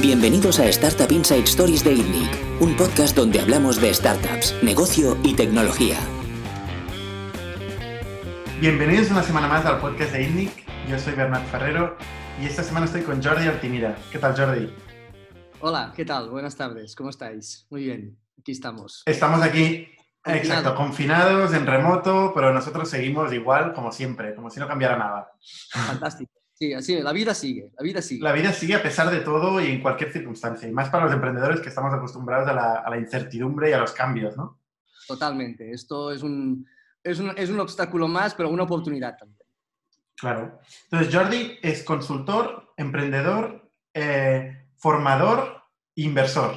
Bienvenidos a Startup Inside Stories de ITNIC, un podcast donde hablamos de startups, negocio y tecnología. Bienvenidos una semana más al podcast de ITNIC. Yo soy Bernat Ferrero y esta semana estoy con Jordi Altimira. ¿Qué tal, Jordi? Hola, ¿qué tal? Buenas tardes, ¿cómo estáis? Muy bien, aquí estamos. Estamos aquí, exacto, confinados, en remoto, pero nosotros seguimos igual como siempre, como si no cambiara nada. Fantástico. Sí, así, la vida sigue, la vida sigue. La vida sigue a pesar de todo y en cualquier circunstancia, y más para los emprendedores que estamos acostumbrados a la, incertidumbre y a los cambios, ¿no? Totalmente, esto es un, es un, es un obstáculo más, pero una oportunidad también. Claro. Entonces, Jordi es consultor, emprendedor, eh, formador, inversor.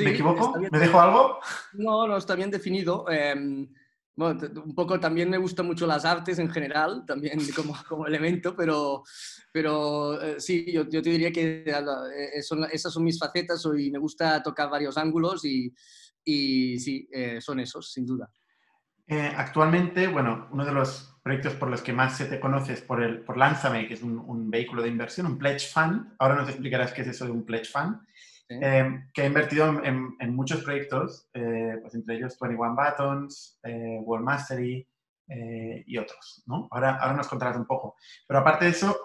¿Me equivoco? ¿Me dejo algo? No, no, está bien definido. Em, bueno, un poco también me gustan mucho las artes en general, también como, como elemento, pero, pero eh, sí, yo, yo, te diría que eh, son, esas son mis facetas y me gusta tocar varios ángulos y, y sí, eh, son esos, sin duda. actualmente, bueno, uno de los proyectos por los que más se te conoce es por, el, por Lánzame, que es un, un vehículo de inversión, un pledge fund. Ahora nos explicarás qué es eso de un pledge fund. Em, que ha invertido en, en, muchos proyectos, eh, pues entre ellos 21 Buttons, eh, World Mastery eh, y otros, ¿no? Ahora, ahora nos contarás un poco. Pero aparte de eso,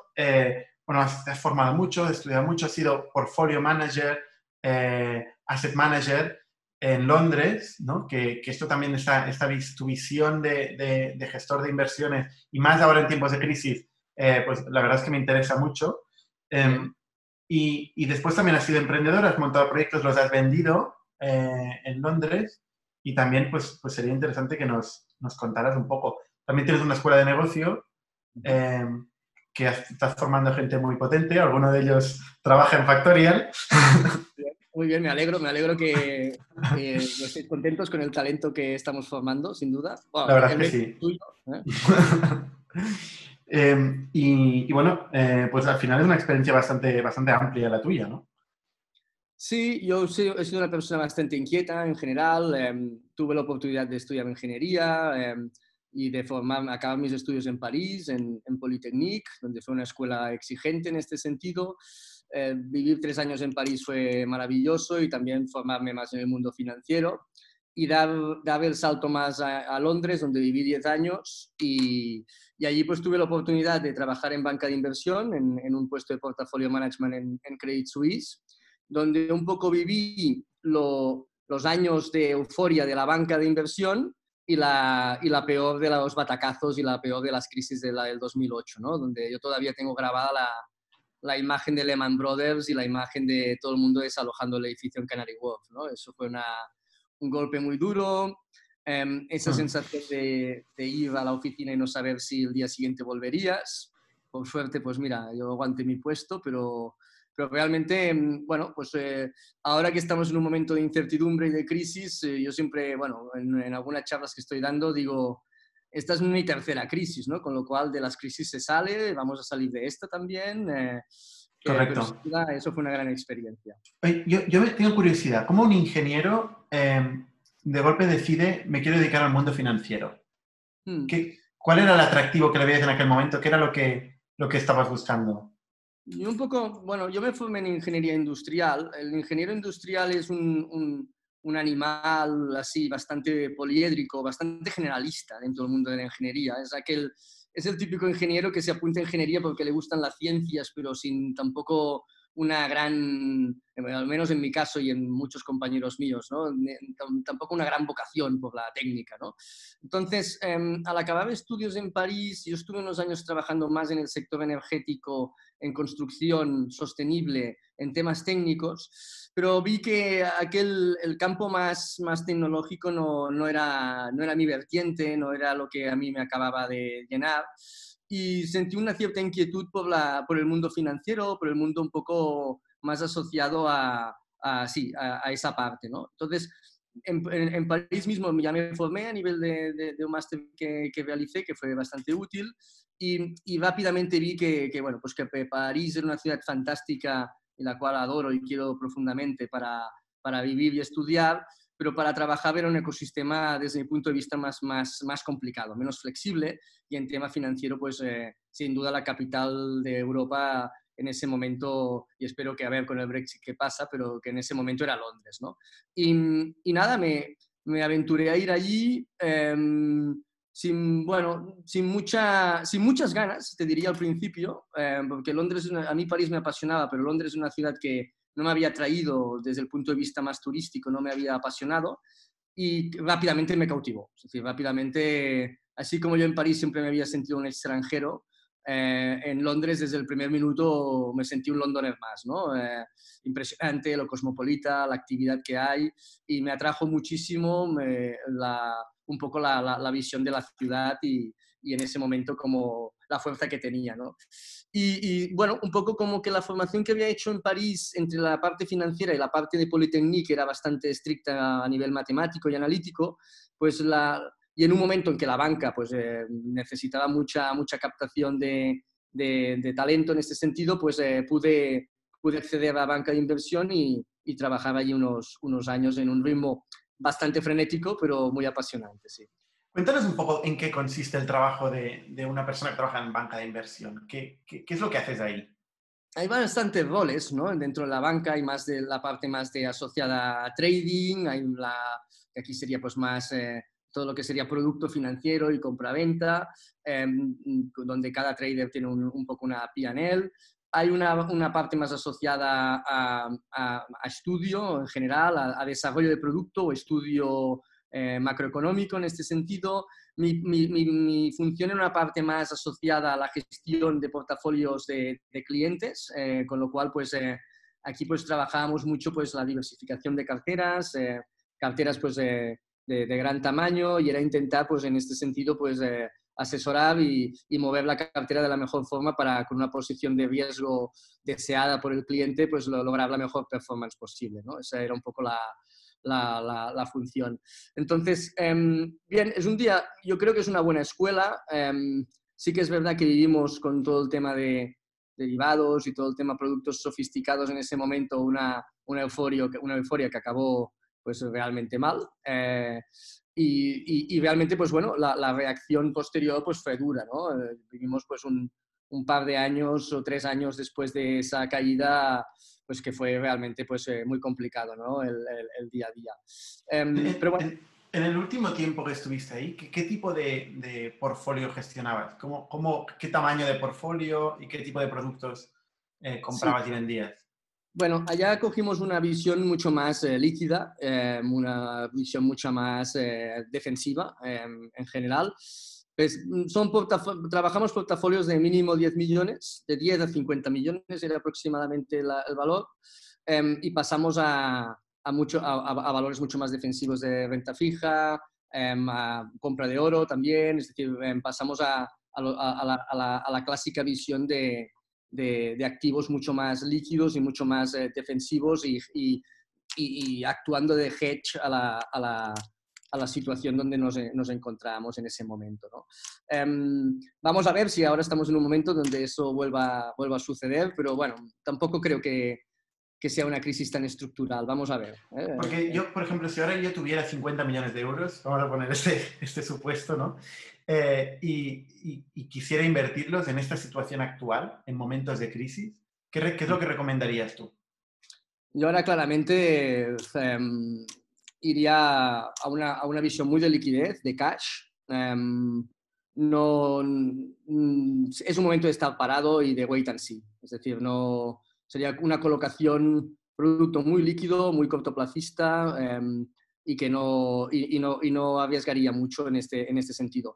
bueno, has, has, formado mucho, has estudiado mucho, has sido portfolio manager, asset manager en Londres, ¿no? Que, que esto también, está, esta tu visión de, de, de, gestor de inversiones, y más ahora en tiempos de crisis, pues la verdad es que me interesa mucho. Em, y, después también has sido emprendedor, has montado proyectos, los has vendido eh, en Londres y también pues, pues sería interesante que nos, nos, contaras un poco. También tienes una escuela de negocio eh, que estás formando gente muy potente, alguno de ellos trabaja en Factorial. Muy bien, me alegro, me alegro que, estéis contentos con el talento que estamos formando, sin duda. la verdad es que sí. Tuyo, ¿eh? Em, y, bueno, eh, pues al final es una experiencia bastante, bastante amplia la tuya, ¿no? Sí, yo he sido una persona bastante inquieta en general. Em, tuve la oportunidad de estudiar ingeniería em, y de formar, acabar mis estudios en París, en, en Polytechnique, donde fue una escuela exigente en este sentido. Eh, vivir tres años en París fue maravilloso y también formarme más en el mundo financiero y dar, dar el salto más a, Londres, donde viví 10 años y, y, allí pues tuve la oportunidad de trabajar en banca de inversión, en, un puesto de portafolio management en, Credit Suisse, donde un poco viví lo, los años de euforia de la banca de inversión y la, y la peor de los batacazos y la peor de las crisis del 2008, ¿no? donde yo todavía tengo grabada la, la imagen de Lehman Brothers y la imagen de todo el mundo desalojando el edificio en Canary Wharf. ¿no? Eso fue una, un golpe muy duro, em, esa ah. sensación de, ir a la oficina y no saber si el día siguiente volverías. Por suerte, pues mira, yo aguanté mi puesto, pero, pero realmente, em, bueno, pues eh, ahora que estamos en un momento de incertidumbre y de crisis, eh, yo siempre, bueno, en, algunas charlas que estoy dando digo, esta es mi tercera crisis, ¿no? Con lo cual de las crisis se sale, vamos a salir de esta también. Eh, Correcto. eso fue una gran experiencia. Yo, yo tengo curiosidad, ¿cómo un ingeniero em, de golpe decide, me quiero dedicar al mundo financiero? Hmm. ¿Qué, ¿Cuál era el atractivo que le veías en aquel momento? ¿Qué era lo que, lo que estabas buscando? Yo un poco, bueno, yo me formé en ingeniería industrial. El ingeniero industrial es un, un, un animal así bastante poliédrico, bastante generalista dentro del mundo de la ingeniería. Es aquel es el típico ingeniero que se apunta a ingeniería porque le gustan las ciencias, pero sin tampoco una gran, al menos en mi caso y en muchos compañeros míos, ¿no? tampoco una gran vocación por la técnica. ¿no? Entonces, em, al acabar estudios en París, yo estuve unos años trabajando más en el sector energético, en construcción sostenible, en temas técnicos, pero vi que aquel, el campo más, más tecnológico no, no, era, no era mi vertiente, no era lo que a mí me acababa de llenar y sentí una cierta inquietud por, la, por el mundo financiero, por el mundo un poco más asociado a, a sí, a, esa parte. ¿no? Entonces, en, en, París mismo ya me formé a nivel de, de, un máster que, que, realicé, que fue bastante útil, y, y rápidamente vi que, que, bueno, pues que París era una ciudad fantástica en la cual adoro y quiero profundamente para, para vivir y estudiar, pero para trabajar era un ecosistema desde mi punto de vista más, más, más complicado, menos flexible y en tema financiero, pues eh, sin duda la capital de Europa en ese momento, y espero que a ver con el Brexit qué pasa, pero que en ese momento era Londres, ¿no? Y, y nada, me, me, aventuré a ir allí em, sin, bueno, sin, mucha, sin muchas ganas, te diría al principio, em, porque Londres, a mí París me apasionaba, pero Londres es una ciudad que no me había traído desde el punto de vista más turístico, no me había apasionado y rápidamente me cautivó. Rápidamente, así como yo en París siempre me había sentido un extranjero, eh, en Londres desde el primer minuto me sentí un londoner más, ¿no? Eh, impresionante, lo cosmopolita, la actividad que hay y me atrajo muchísimo un poco la, visión de la ciudad y, en ese momento como la fuerza que tenía, ¿no? Y, bueno, un poco como que la formación que había hecho en París entre la parte financiera y la parte de Polytechnique era bastante estricta a nivel matemático y analítico, pues la, y en un momento en que la banca pues, eh, necesitaba mucha, mucha captación de, de, talento en este sentido, pues eh, pude, pude acceder a la banca de inversión y, y, trabajar allí unos, unos años en un ritmo bastante frenético, pero muy apasionante, sí. Cuéntanos un poco en qué consiste el trabajo de, una persona que trabaja en banca de inversión. ¿Qué, qué, es lo que haces ahí? hay bastantes roles ¿no? dentro de la banca, hay más de la parte más asociada a trading, hay aquí sería pues más eh, todo lo que sería producto financiero y compra-venta, em, donde cada trader tiene un, poco una P&L. Hay una, una, parte más asociada a, a, estudio en general, a, desarrollo de producto o estudio eh, macroeconómico en este sentido. Mi, mi, mi, función es una parte más asociada a la gestión de portafolios de, de clientes, eh, con lo cual pues eh, aquí pues trabajamos mucho pues la diversificación de carteras, carteras pues de, gran tamaño y era intentar, pues en este sentido, pues eh, asesorar y, mover la cartera de la mejor forma para, con una posición de riesgo deseada por el cliente, pues lograr la mejor performance posible, ¿no? Esa era un poco la, la, función. Entonces, em, bien, es un día, yo creo que es una buena escuela. Em, sí que es verdad que vivimos con todo el tema de derivados y todo el tema productos sofisticados en ese momento, una, una, euforia, una euforia que acabó pues realmente mal. Eh, y, y, realmente, pues bueno, la, la, reacción posterior pues fue dura, ¿no? Eh, vivimos pues un, un, par de años o tres años después de esa caída, pues que fue realmente pues eh, muy complicado, ¿no? El, el, día a día. Em, pero bueno. En, el último tiempo que estuviste ahí, ¿qué, qué tipo de, de, portfolio gestionabas? ¿Cómo, cómo, ¿Qué tamaño de portfolio y qué tipo de productos comprabas y vendías? Bueno, allá cogimos una visión mucho más eh, líquida, eh, una visión mucho más eh, defensiva em, en general. Pues, mm, son trabajamos portafolios de mínimo 10 millones, de 10 a 50 millones era aproximadamente el valor, em, y pasamos a, a, mucho, a, valores mucho más defensivos de renta fija, em, a compra de oro también, es decir, pasamos a, la, a la clásica visión de, de, activos mucho más líquidos y mucho más eh, defensivos y, y, y, actuando de hedge a la, a la, situación donde nos, nos, encontramos en ese momento. ¿no? Em, vamos a ver si ahora estamos en un momento donde eso vuelva, vuelva a suceder, pero bueno, tampoco creo que, que sea una crisis tan estructural. Vamos a ver. ¿eh? Porque yo, por ejemplo, si ahora yo tuviera 50 millones de euros, vamos a poner este, este supuesto, ¿no? Eh, y, y, quisiera invertirlos en esta situación actual, en momentos de crisis, ¿qué, qué es lo que recomendarías tú? Yo ahora claramente em, iría a una, a una, visión muy de liquidez, de cash. Em, no, es un momento de estar parado y de wait and see. Es decir, no, sería una colocación, producto muy líquido, muy cortoplacista em, y que no, y, no, y no arriesgaría mucho en este, en este sentido.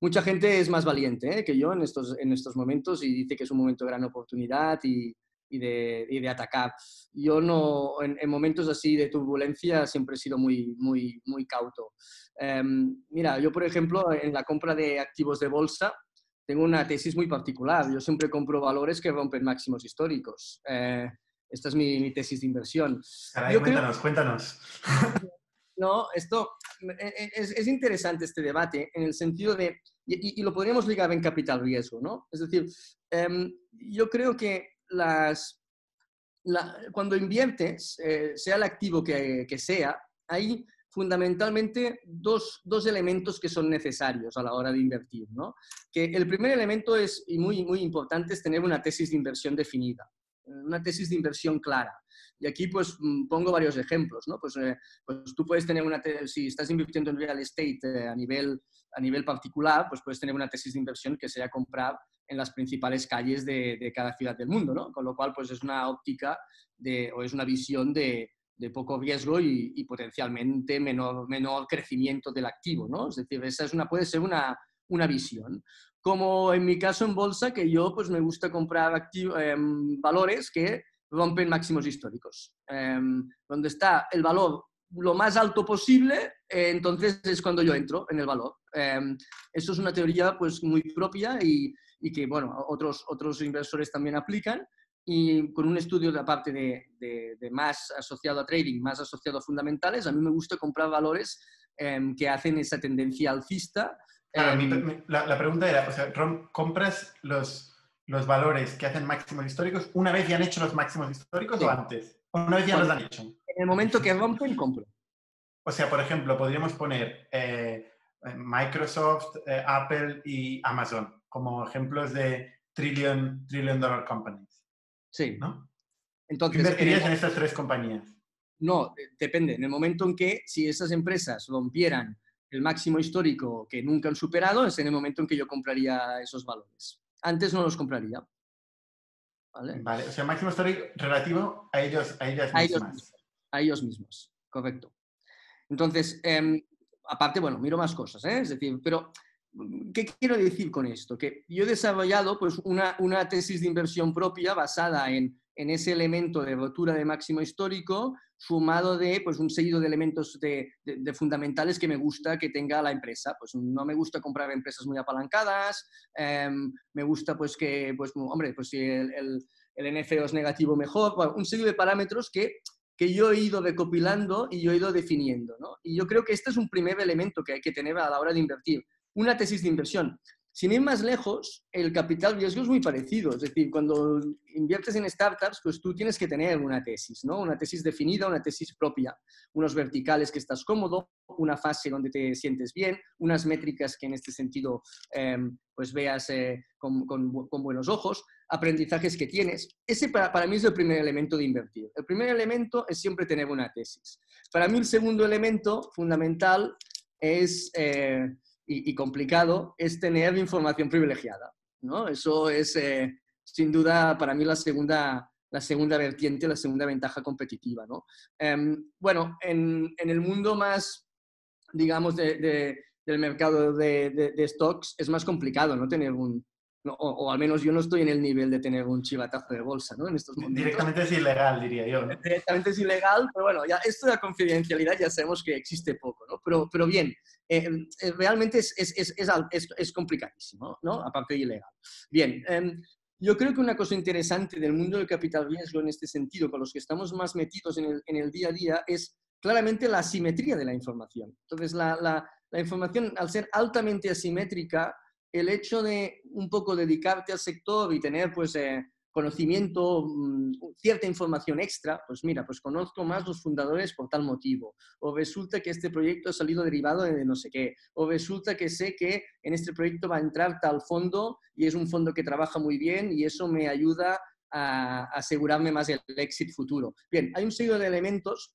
Mucha gente es más valiente ¿eh? que yo en estos, en estos momentos y dice que es un momento de gran oportunidad y, y, de, y de, atacar. Yo no, en, momentos así de turbulencia siempre he sido muy, muy, muy cauto. Em, mira, yo por ejemplo en la compra de activos de bolsa, tengo una tesis muy particular. Yo siempre compro valores que rompen máximos históricos. Eh, esta es mi, tesis de inversión. cuéntanos, cuéntanos. No, esto e, e, es, interesante este debate en el sentido de, y, lo podríamos ligar en capital riesgo, ¿no? Es decir, em, yo creo que las, cuando inviertes, eh, sea el activo que, que sea, hay fundamentalmente dos, dos, elementos que son necesarios a la hora de invertir. ¿no? Que el primer elemento es, y muy, muy importante, es tener una tesis de inversión definida, una tesis de inversión clara. Y aquí pues mm, pongo varios ejemplos, ¿no? Pues, eh, pues tú puedes tener una, si estás invirtiendo en real estate eh, a, nivel, a nivel particular, pues puedes tener una tesis de inversión que sea comprar en las principales calles de, de cada ciudad del mundo, ¿no? Con lo cual pues es una óptica de, o es una visión de, de poco riesgo y, y, potencialmente menor, menor crecimiento del activo, ¿no? Es decir, esa es una, puede ser una, una visión. Como en mi caso en bolsa, que yo pues me gusta comprar activo, eh, valores que rompen máximos históricos. Eh, donde está el valor lo más alto posible, eh, entonces es cuando yo entro en el valor. Eh, eso es una teoría pues muy propia y, y, que, bueno, otros, otros inversores también aplican y con un estudio de aparte de, de, de, más asociado a trading, más asociado a fundamentales, a mí me gusta comprar valores eh, que hacen esa tendencia alcista. Claro, mi, la, la, pregunta era, o sea, ¿compras los, los valores que hacen máximos históricos una vez ya han hecho los máximos históricos sí. o antes? ¿O una vez ya los han hecho? En el momento que rompen, compro. O sea, por ejemplo, podríamos poner eh, Microsoft, eh, Apple y Amazon como ejemplos de trillion, trillion dollar companies. Sí. ¿no? Entonces, ¿Invertirías en, el, en estas tres compañías? No, depende. En el momento en que si esas empresas rompieran el máximo histórico que nunca han superado, es en el momento en que yo compraría esos valores. Antes no los compraría. ¿Vale? vale. o sea, máximo histórico relativo a ellos, a ellas a mismas. Ellos mismos. A ellos mismos, correcto. Entonces, eh, aparte, bueno, miro más cosas, ¿eh? es decir, pero ¿qué quiero decir con esto? Que yo he desarrollado pues, una, una tesis de inversión propia basada en, en, ese elemento de rotura de máximo histórico, sumado de pues, un seguido de elementos de, de, de, fundamentales que me gusta que tenga la empresa. Pues no me gusta comprar empresas muy apalancadas, eh, me gusta pues que, pues, hombre, pues si el, el, el NFO es negativo mejor, bueno, un seguido de parámetros que que yo he ido recopilando y yo he ido definiendo. ¿no? Y yo creo que este es un primer elemento que hay que tener a la hora de invertir una tesis de inversión. Sin ir más lejos, el capital riesgo es muy parecido. Es decir, cuando inviertes en startups, pues tú tienes que tener una tesis, ¿no? Una tesis definida, una tesis propia, unos verticales que estás cómodo, una fase donde te sientes bien, unas métricas que en este sentido eh, pues veas eh, con, buenos ojos, aprendizajes que tienes. Ese para, para, mí es el primer elemento de invertir. El primer elemento es siempre tener una tesis. Para mí el segundo elemento fundamental es... Eh, y, complicado es tener información privilegiada. ¿no? Eso es, eh, sin duda, para mí la segunda, la segunda vertiente, la segunda ventaja competitiva. ¿no? Eh, bueno, en, en, el mundo más, digamos, de, del mercado de, de, stocks es más complicado no tener un, no, o, o, al menos yo no estoy en el nivel de tener un chivatazo de bolsa, ¿no? En estos momentos. Directamente es ilegal, diría yo. ¿no? Directamente es ilegal, pero bueno, ya esto de la confidencialidad ya sabemos que existe poco, ¿no? Pero, pero bien, eh, eh, realmente es, es, es, es, complicadísimo, ¿no? Aparte de ilegal. Bien, eh, yo creo que una cosa interesante del mundo del capital riesgo en este sentido, con los que estamos más metidos en el, en el día a día, es claramente la asimetría de la información. Entonces, la, la, la información, al ser altamente asimétrica, el hecho de un poco dedicarte al sector y tener pues eh, conocimiento, mmm, cierta información extra, pues mira, pues conozco más los fundadores por tal motivo, o resulta que este proyecto ha salido derivado de no sé qué, o resulta que sé que en este proyecto va a entrar tal fondo y es un fondo que trabaja muy bien y eso me ayuda a asegurarme más el éxito futuro. Bien, hay un seguido de elementos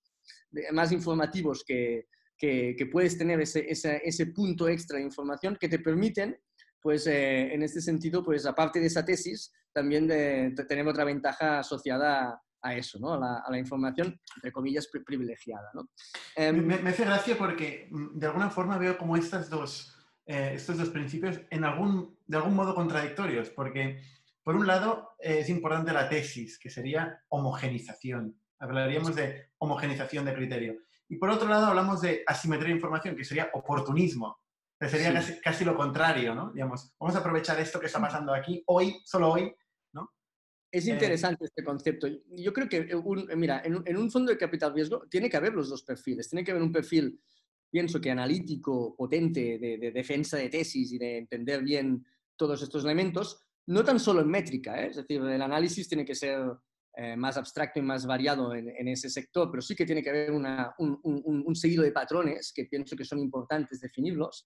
más informativos que, que, puedes tener ese, ese punto extra de información que te permiten pues eh, en este sentido, pues aparte de esa tesis, también de, de tener otra ventaja asociada a, a eso, ¿no? a, la, a, la, información, entre comillas, pri privilegiada. ¿no? Eh, me, me, hace gracia porque mm, de alguna forma veo como estas dos, eh, estos dos principios en algún, de algún modo contradictorios, porque por un lado eh, es importante la tesis, que sería homogenización. Hablaríamos de homogenización de criterio. Y por otro lado hablamos de asimetría de información, que sería oportunismo. Sería sí. casi, casi, lo contrario, ¿no? Digamos, vamos a aprovechar esto que está pasando aquí, hoy, solo hoy, ¿no? Es interesante eh, este concepto. Yo creo que, un, mira, en, en, un fondo de capital riesgo tiene que haber los dos perfiles. Tiene que haber un perfil, pienso que analítico, potente, de, de defensa de tesis y de entender bien todos estos elementos, no tan solo en métrica, ¿eh? es decir, el análisis tiene que ser eh, más abstracto y más variado en, ese sector, pero sí que tiene que haber un, un, seguido de patrones que pienso que son importantes definirlos.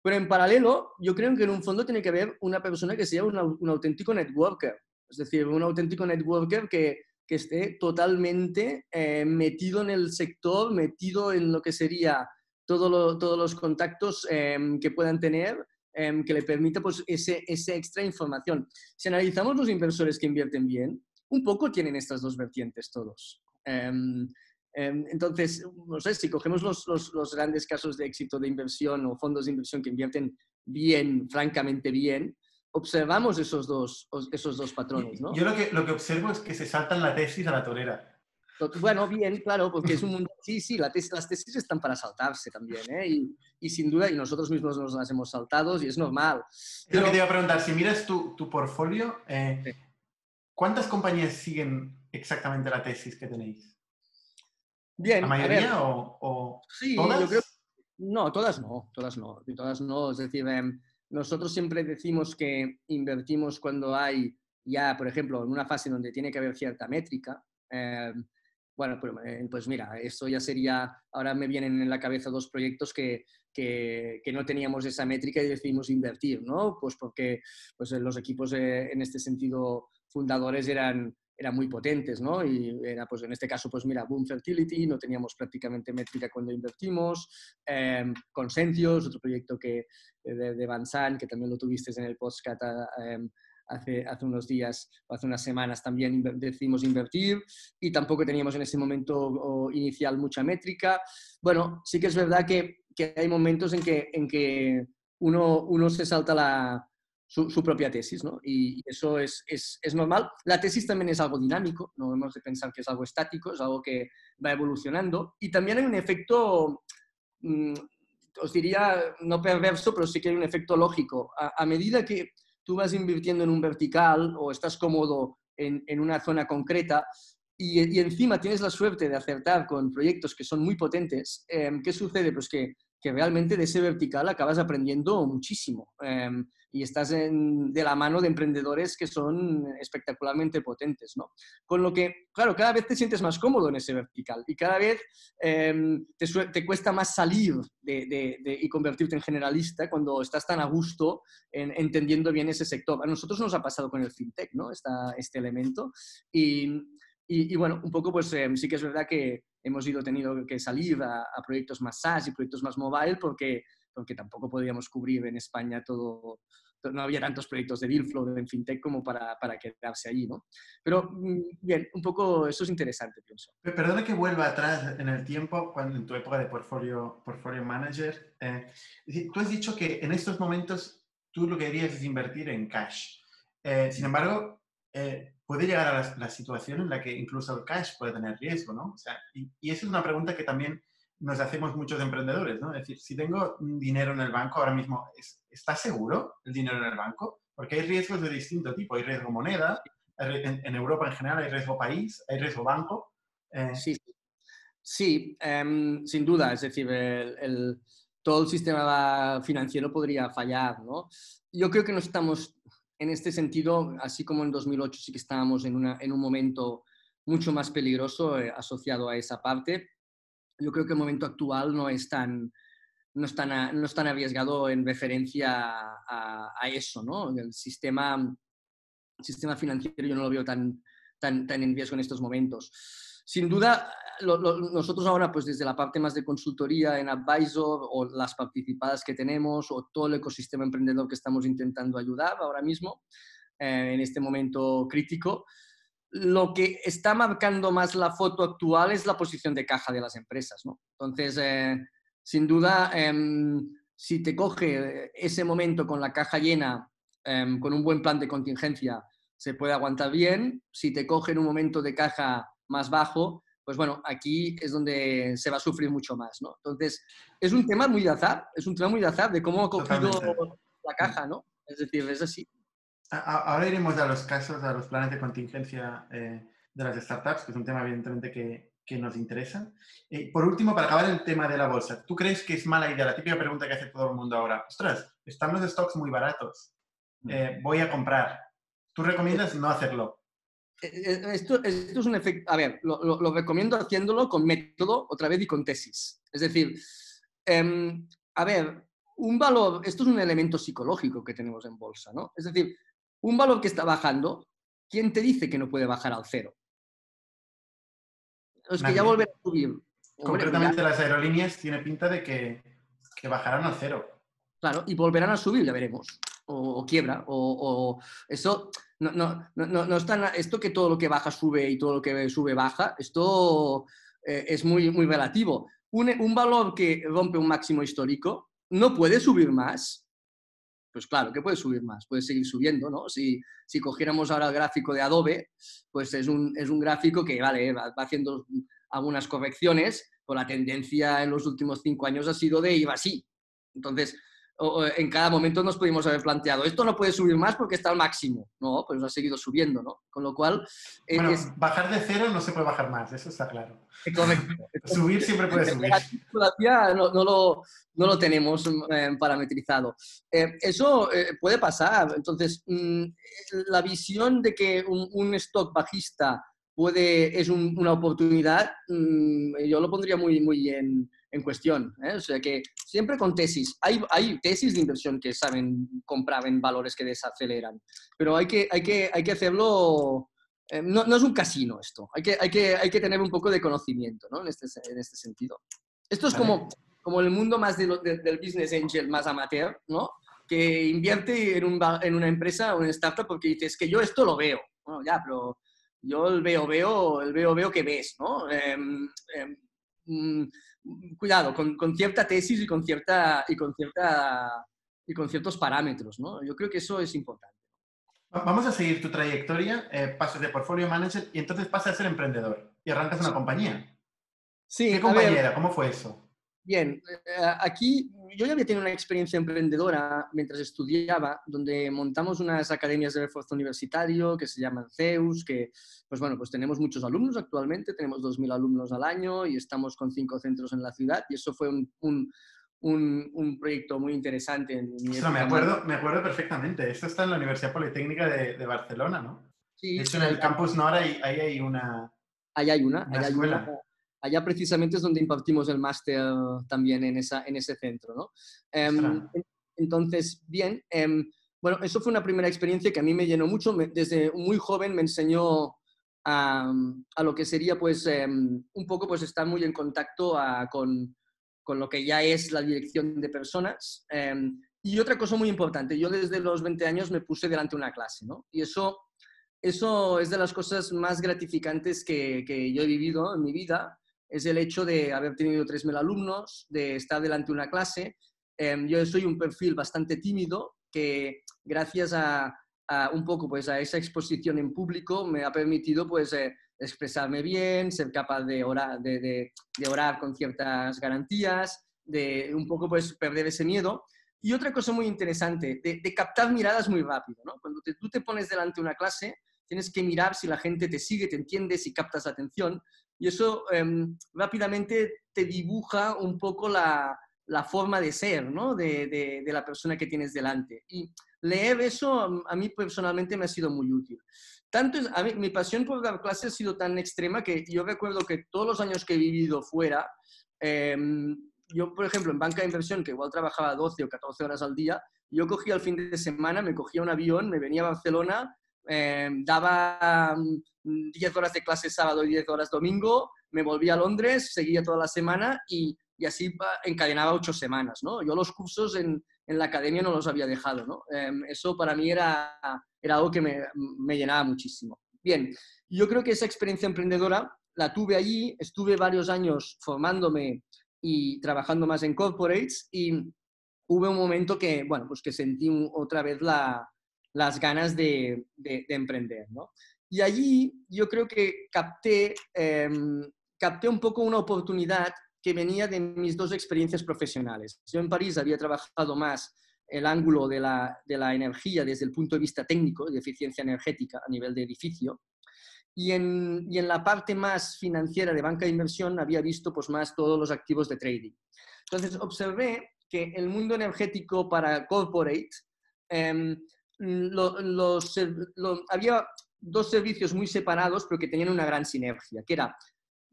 Pero en paralelo, yo creo que en un fondo tiene que haber una persona que sea un auténtico networker, es decir, un auténtico networker que, que esté totalmente eh, metido en el sector, metido en lo que sería todo todos los contactos em, que puedan tener, em, que le permita pues, ese, esa extra información. Si analizamos los inversores que invierten bien, un poco tienen estas dos vertientes todos. Em, em, entonces, no sé, si cogemos los, los, grandes casos de éxito de inversión o fondos de inversión que invierten bien, francamente bien, observamos esos dos, esos dos patrones, ¿no? Yo lo que, lo que observo es que se saltan la tesis a la torera. Bueno, bien, claro, porque es un mundo... Sí, sí, las tesis están para saltarse también, ¿eh? Y, y, sin duda, y nosotros mismos nos las hemos saltado y es normal. Pero... Lo que te iba a preguntar, si miras tu, tu portfolio, eh, ¿Cuántas compañías siguen exactamente la tesis que tenéis? Bien. ¿La mayoría o, sí, todas? Yo creo, no, todas no, todas no, todas no. Es decir, em, nosotros siempre decimos que invertimos cuando hay ya, por ejemplo, en una fase donde tiene que haber cierta métrica. Em, bueno, pues, eh, pues, mira, esto ya sería, ahora me vienen en la cabeza dos proyectos que, que, que, no teníamos esa métrica y decidimos invertir, ¿no? Pues porque pues los equipos eh, en este sentido fundadores eran, eran muy potentes, ¿no? Y era, pues en este caso, pues mira, Boom Fertility, no teníamos prácticamente métrica cuando invertimos, eh, Consensios, otro proyecto que, de, de Bansan, que también lo tuviste en el podcast em, hace, hace unos días o hace unas semanas también decidimos invertir y tampoco teníamos en ese momento inicial mucha métrica. Bueno, sí que es verdad que, que hay momentos en que, en que uno, uno se salta la, su, propia tesis, ¿no? Y, eso es, es, es, normal. La tesis también es algo dinámico, no hemos de pensar que es algo estático, es algo que va evolucionando. Y también hay un efecto, mm, os diría, no perverso, pero sí que hay un efecto lógico. A, medida que tú vas invirtiendo en un vertical o estás cómodo en, en una zona concreta, y, encima tienes la suerte de acertar con proyectos que son muy potentes, eh, ¿qué sucede? Pues que, que, realmente de ese vertical acabas aprendiendo muchísimo. Eh, y estás de la mano de emprendedores que son espectacularmente potentes, ¿no? Con lo que, claro, cada vez te sientes más cómodo en ese vertical y cada vez em, te, cuesta más salir de, de, y convertirte en generalista cuando estás tan a gusto en, entendiendo bien ese sector. A nosotros nos ha pasado con el fintech, ¿no? Esta, este elemento. Y, y, y, bueno, un poco pues em, sí que es verdad que hemos ido teniendo que salir a, a proyectos más SaaS y proyectos más mobile porque porque tampoco podíamos cubrir en España todo, no había tantos proyectos de deal flow en fintech como para, para quedarse allí, ¿no? Pero mm, bien, un poco eso es interesante, pienso. Perdona que vuelva atrás en el tiempo, cuando en tu época de portfolio, portfolio manager. Eh, tú has dicho que en estos momentos tú lo que querías es invertir en cash. Eh, sin embargo, eh, puede llegar a la, la, situación en la que incluso el cash puede tener riesgo, ¿no? O sea, y, y esa es una pregunta que también nos hacemos muchos emprendedores, ¿no? Es decir, si tengo dinero en el banco ahora mismo, ¿está seguro el dinero en el banco? Porque hay riesgos de distinto tipo. Hay riesgo moneda, en, Europa en general hay riesgo país, hay riesgo banco. Eh, sí, sí em, sin duda. Es decir, el, todo el sistema financiero podría fallar, ¿no? Yo creo que no estamos en este sentido, así como en 2008 sí que estábamos en, una, en un momento mucho más peligroso eh, asociado a esa parte yo creo que el momento actual no es tan, no es tan, no es tan arriesgado en referencia a, eso, ¿no? El sistema, sistema financiero yo no lo veo tan, tan, tan en riesgo en estos momentos. Sin duda, nosotros ahora, pues desde la parte más de consultoría en Advisor o las participadas que tenemos o todo el ecosistema emprendedor que estamos intentando ayudar ahora mismo, eh, en este momento crítico, lo que está marcando más la foto actual es la posición de caja de las empresas. ¿no? Entonces, eh, sin duda, em, si te coge ese momento con la caja llena, em, con un buen plan de contingencia, se puede aguantar bien. Si te coge en un momento de caja más bajo, pues bueno, aquí es donde se va a sufrir mucho más. ¿no? Entonces, es un tema muy de azar, es un tema muy de azar de cómo ha cogido la caja, ¿no? Es decir, es así. Ahora iremos a los casos, a los planes de contingencia eh, de las startups, que es un tema evidentemente que, que nos interesa. Eh, por último, para acabar el tema de la bolsa, ¿tú crees que es mala idea? La típica pregunta que hace todo el mundo ahora. Ostras, están los stocks muy baratos. Mm. Eh, voy a comprar. ¿Tú recomiendas no hacerlo? Eh, esto, esto, es un efecto, a ver, lo, recomiendo haciéndolo con método otra vez y con tesis. Es decir, em, a ver, un valor, esto es un elemento psicológico que tenemos en bolsa, ¿no? Es decir, un valor que está bajando, ¿quién te dice que no puede bajar al cero? Es que ya volverá a subir. Concretamente las aerolíneas tiene pinta de que, que bajarán al cero. Claro, y volverán a subir, ya veremos. O, quiebra, o, eso no, no, no, no está esto que todo lo que baja sube y todo lo que sube baja, esto eh, es muy, muy relativo. Un, un, valor que rompe un máximo histórico no puede subir más. Pues claro que puede subir más, puede seguir subiendo, ¿no? Si, si cogiéramos ahora el gráfico de Adobe, pues es un, es un gráfico que, vale, va, va haciendo algunas correcciones, pero la tendencia en los últimos cinco años ha sido de ir así. Entonces, en cada momento nos pudimos haber planteado, esto no puede subir más porque está al máximo. No, pues ha seguido subiendo, ¿no? Con lo cual... Bueno, bajar de cero no se puede bajar más, eso está claro. subir siempre puede subir. Todavía no, no, lo, no lo tenemos eh, parametrizado. Eh, eso eh, puede pasar. Entonces, mm, la visión de que un, un stock bajista puede, es una oportunidad, mm, yo lo pondría muy, muy en, en cuestión. ¿eh? O sea que siempre con tesis. Hay, hay tesis de inversión que saben comprar en valores que desaceleran, pero hay que, hay que, hay que hacerlo... Eh, no, no, es un casino esto, hay que, hay, que, hay que tener un poco de conocimiento ¿no? en, este, en este sentido. Esto es como, como el mundo más del business angel, más amateur, ¿no? que invierte en, un, en una empresa o en una startup porque dices que yo esto lo veo. Bueno, ya, pero yo el veo, veo, el veo, veo que ves, ¿no? Em, mm, cuidado, con, con, cierta tesis y con, cierta, y, con cierta, y con ciertos parámetros, ¿no? Yo creo que eso es importante. Vamos a seguir tu trayectoria, eh, pasas de portfolio manager y entonces pasas a ser emprendedor y arrancas una compañía. Sí, ¿Qué compañera? ¿Cómo fue eso? Bien, eh, aquí yo ya había tenido una experiencia emprendedora mientras estudiaba, donde montamos unas academias de refuerzo universitario que se llaman CEUS, que, pues bueno, pues tenemos muchos alumnos actualmente, tenemos 2.000 alumnos al año y estamos con cinco centros en la ciudad y eso fue un, un, un, proyecto muy interesante. En mi me, acuerdo, me acuerdo perfectamente, esto está en la Universidad Politécnica de, de Barcelona, ¿no? Sí. De hecho, en el campus Nora ahí, ahí hay una... Ahí hay una, una escuela. Hay una, allá precisamente es donde impartimos el máster también en, esa, en ese centro. ¿no? Em, entonces, bien, em, bueno, eso fue una primera experiencia que a mí me llenó mucho. desde muy joven me enseñó a, a lo que sería, pues, em, un poco, pues, estar muy en contacto con, con, lo que ya es la dirección de personas. y otra cosa muy importante, yo desde los 20 años me puse delante de una clase, ¿no? Y eso, eso es de las cosas más gratificantes que, que yo he vivido en mi vida es el hecho de haber tenido 3.000 alumnos, de estar delante de una clase. Em, yo soy un perfil bastante tímido que gracias a, un poco pues, a esa exposición en público me ha permitido pues, eh, expresarme bien, ser capaz de orar, de, orar con ciertas garantías, de un poco pues, perder ese miedo. Y otra cosa muy interesante, de, captar miradas muy rápido. ¿no? Cuando tú te pones delante de una clase, tienes que mirar si la gente te sigue, te entiende, si captas atención y eso em, rápidamente te dibuja un poco la, la forma de ser ¿no? de, de, la persona que tienes delante. Y leer eso a mí personalmente me ha sido muy útil. Tanto es, a mí, mi pasión por dar clases ha sido tan extrema que yo recuerdo que todos los años que he vivido fuera, em, yo, por ejemplo, en banca de inversión, que igual trabajaba 12 o 14 horas al día, yo cogía el fin de semana, me cogía un avión, me venía a Barcelona, em, daba 10 horas de clase sábado y 10 horas domingo, me volví a Londres, seguía toda la semana y, y así encadenaba ocho semanas, ¿no? Yo los cursos en, en, la academia no los había dejado, ¿no? Em, eso para mí era, era algo que me, me, llenaba muchísimo. Bien, yo creo que esa experiencia emprendedora la tuve allí, estuve varios años formándome y trabajando más en corporates y hubo un momento que, bueno, pues que sentí otra vez la, las ganas de, de, de emprender, ¿no? Y allí yo creo que capté, em, capté un poco una oportunidad que venía de mis dos experiencias profesionales. Yo en París había trabajado más el ángulo de la, de la energía desde el punto de vista técnico, de eficiencia energética a nivel de edificio, y en, y en, la parte más financiera de banca de inversión había visto pues, más todos los activos de trading. Entonces observé que el mundo energético para corporate, em, los, había dos servicios muy separados, pero que tenían una gran sinergia, que era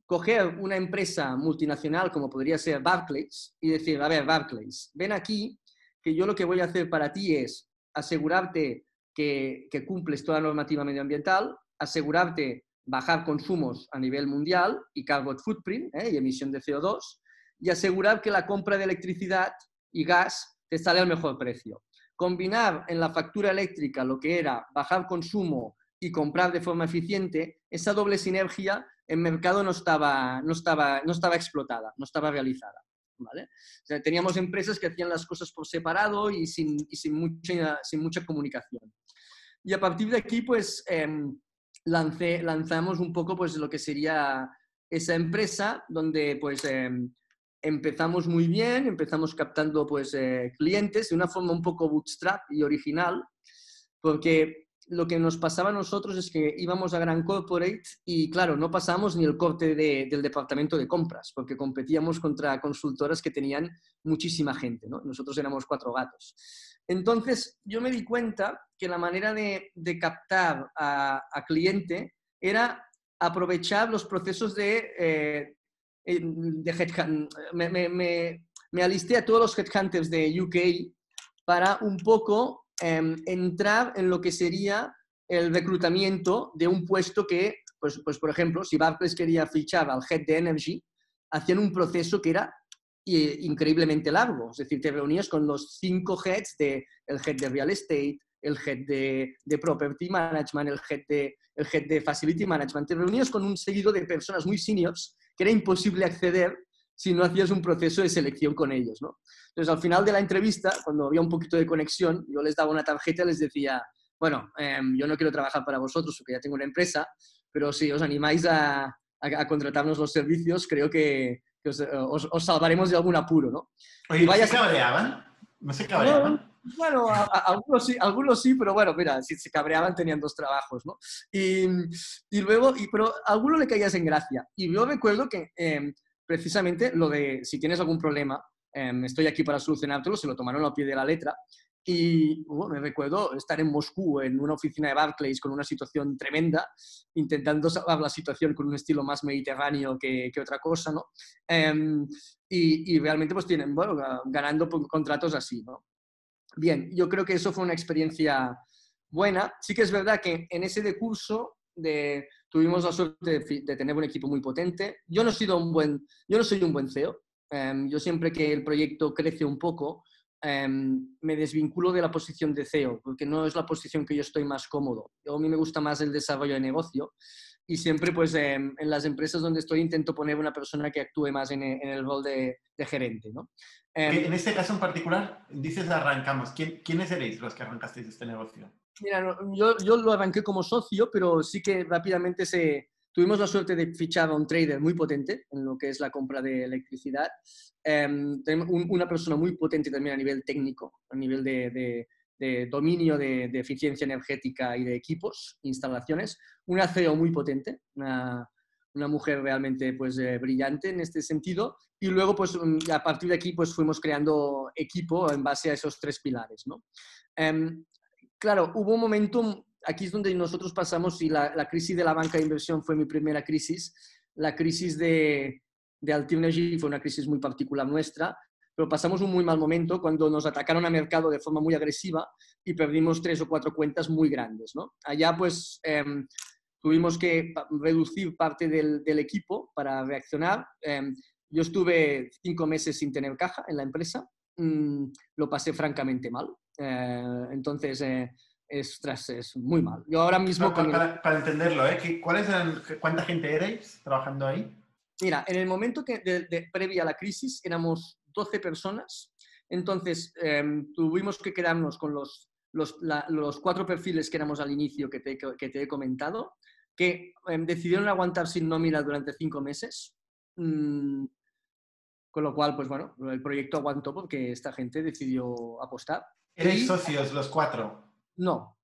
coger una empresa multinacional como podría ser Barclays y decir, a ver, Barclays, ven aquí, que yo lo que voy a hacer para ti es asegurarte que, que cumples toda la normativa medioambiental, asegurarte bajar consumos a nivel mundial y carbon footprint ¿eh? y emisión de CO2 y asegurar que la compra de electricidad y gas te sale al mejor precio. Combinar en la factura eléctrica lo que era bajar consumo y comprar de forma eficiente, esa doble sinergia en mercado no estaba, no estaba, no estaba explotada, no estaba realizada. ¿vale? teníamos empresas que hacían las cosas por separado y sin, y sin, mucha, sin mucha comunicación. Y a partir de aquí, pues, em, lancé, lanzamos un poco pues, lo que sería esa empresa, donde pues, em, empezamos muy bien, empezamos captando pues, eh, clientes de una forma un poco bootstrap y original, porque lo que nos pasaba a nosotros es que íbamos a Gran Corporate y, claro, no pasamos ni el corte del departamento de compras, porque competíamos contra consultoras que tenían muchísima gente, ¿no? Nosotros éramos cuatro gatos. Entonces, yo me di cuenta que la manera de, captar a, cliente era aprovechar los procesos de, eh, de Me, me, alisté a todos los headhunters de UK para un poco em, entrar en lo que sería el reclutamiento de un puesto que, pues, pues por ejemplo, si Barclays quería fichar al head de Energy, hacían un proceso que era increíblemente largo. Es decir, te reunías con los cinco heads de el head de real estate, el head de, de, property management, el head de, el head de facility management. Te reunías con un seguido de personas muy seniors que era imposible acceder si no hacías un proceso de selección con ellos. ¿no? Entonces, al final de la entrevista, cuando había un poquito de conexión, yo les daba una tarjeta y les decía, bueno, em, yo no quiero trabajar para vosotros porque ya tengo una empresa, pero si os animáis a, a, a contratarnos los servicios, creo que, que os, os, salvaremos de algún apuro, ¿no? Oye, ¿no se cabreaban? ¿No se cabreaban? bueno, algunos, sí, algunos sí, pero bueno, mira, si se cabreaban tenían dos trabajos, ¿no? Y, y luego, y, pero a algunos le caías en gracia. Y yo recuerdo que eh, precisamente lo de si tienes algún problema, eh, estoy aquí para solucionártelo, se lo tomaron a pie de la letra y me recuerdo estar en Moscú, en una oficina de Barclays, con una situación tremenda, intentando salvar la situación con un estilo más mediterráneo que, que otra cosa, ¿no? Em, y, y, realmente pues tienen, bueno, ganando contratos así, ¿no? Bien, yo creo que eso fue una experiencia buena. Sí que es verdad que en ese decurso de, tuvimos la suerte de, tener un equipo muy potente. Yo no, he sido un buen, yo no soy un buen CEO. Em, yo siempre que el proyecto crece un poco, Em, me desvinculo de la posición de CEO, porque no es la posición que yo estoy más cómodo. a mí me gusta más el desarrollo de negocio y siempre pues em, en las empresas donde estoy intento poner una persona que actúe más en, el rol de, gerente. ¿no? Em, en este caso en particular, dices arrancamos. ¿Quién, ¿Quiénes erais los que arrancasteis este negocio? Mira, yo, yo lo arranqué como socio, pero sí que rápidamente se, Tuvimos la suerte de fichar a un trader muy potente en lo que es la compra de electricidad. Em, tenemos una persona muy potente también a nivel técnico, a nivel de, dominio de, eficiencia energética y de equipos, instalaciones. Una CEO muy potente, una, mujer realmente pues, eh, brillante en este sentido. Y luego, pues, a partir de aquí, pues, fuimos creando equipo en base a esos tres pilares. ¿no? Em, claro, hubo un momento aquí es donde nosotros pasamos y la, crisis de la banca de inversión fue mi primera crisis. La crisis de, de Energy fue una crisis muy particular nuestra, pero pasamos un muy mal momento cuando nos atacaron a mercado de forma muy agresiva y perdimos tres o cuatro cuentas muy grandes. ¿no? Allá pues em, tuvimos que reducir parte del, equipo para reaccionar. Em, yo estuve cinco meses sin tener caja en la empresa, mm, lo pasé francamente mal. Eh, entonces, eh, es, es muy mal. Yo ahora mismo... Para, para, entenderlo, ¿eh? ¿Cuál ¿cuánta gente erais trabajando ahí? Mira, en el momento que de, previa a la crisis éramos 12 personas, entonces em, tuvimos que quedarnos con los, los, los, cuatro perfiles que éramos al inicio que te, que te he comentado, que em, decidieron aguantar sin nómina durante cinco meses. Mm, con lo cual, pues bueno, el proyecto aguantó porque esta gente decidió apostar. ¿Erais socios los cuatro? No.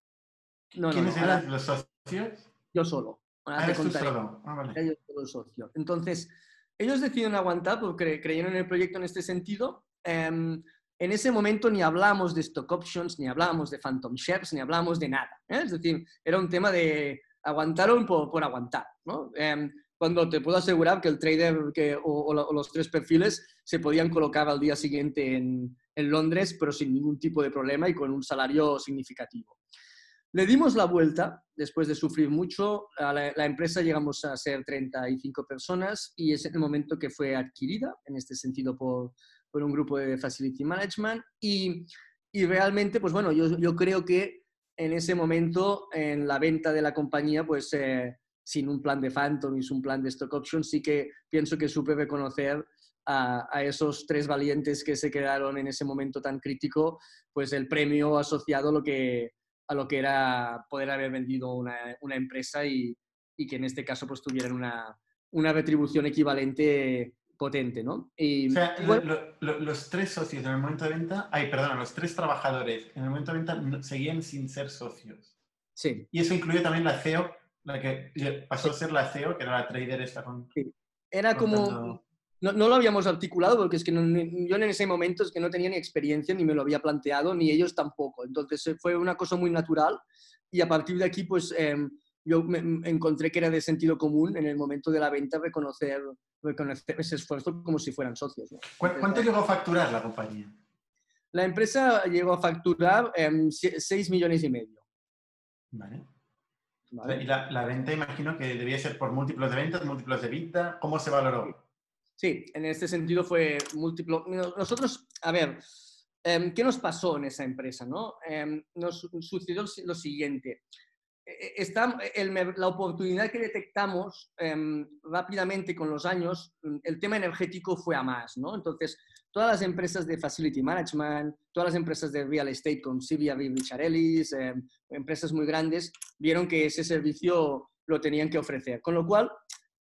no ¿Quiénes eran los socios? Yo solo. ah, tú solo. Ah, vale. Yo solo socio. Entonces, ellos decidieron aguantar porque creyeron en el proyecto en este sentido. Em, en ese momento ni hablamos de stock options, ni hablamos de phantom shares, ni hablamos de nada. ¿eh? Es decir, era un tema de aguantaron por, aguantar, ¿no? Em, cuando te puedo asegurar que el trader que, o, los tres perfiles se podían colocar al día siguiente en, en Londres, pero sin ningún tipo de problema y con un salario significativo. Le dimos la vuelta después de sufrir mucho. A la, empresa llegamos a ser 35 personas y es el momento que fue adquirida, en este sentido, por, por un grupo de Facility Management. Y, y realmente, pues bueno, yo, yo, creo que en ese momento, en la venta de la compañía, pues eh, sin un plan de Phantom y sin un plan de Stock Options, sí que pienso que supe reconocer a, a, esos tres valientes que se quedaron en ese momento tan crítico, pues el premio asociado a lo que, a lo que era poder haber vendido una, una empresa y, y, que en este caso pues tuvieran una, una retribución equivalente potente, ¿no? Y, o sea, los tres socios en el momento de venta, ay, perdona, los tres trabajadores en el momento de venta seguían sin ser socios. Sí. Y eso incluye también la CEO, la que pasó a ser la CEO, que era la trader esta con... Sí. Era como, no, no, lo habíamos articulado porque es que yo en ese momento es que no tenía ni experiencia, ni me lo había planteado, ni ellos tampoco. Entonces eh, fue una cosa muy natural y a partir de aquí pues em, yo me, encontré que era de sentido común en el momento de la venta reconocer, reconocer ese esfuerzo como si fueran socios. ¿Cuánto llegó a facturar la compañía? La empresa llegó a facturar 6 em, millones y medio. Vale. Y la, la, venta imagino que debía ser por múltiplos de ventas, múltiplos de venta. ¿Cómo se valoró? Sí, en este sentido fue múltiplo. Nosotros, a ver, em, ¿qué nos pasó en esa empresa? No? Em, nos sucedió lo siguiente. E, e, está, la oportunidad que detectamos em, rápidamente con los años, el tema energético fue a más, ¿no? Entonces, todas las empresas de Facility Management, todas las empresas de Real Estate con Sylvia Richard Ellis, empresas muy grandes, vieron que ese servicio lo tenían que ofrecer. Con lo cual,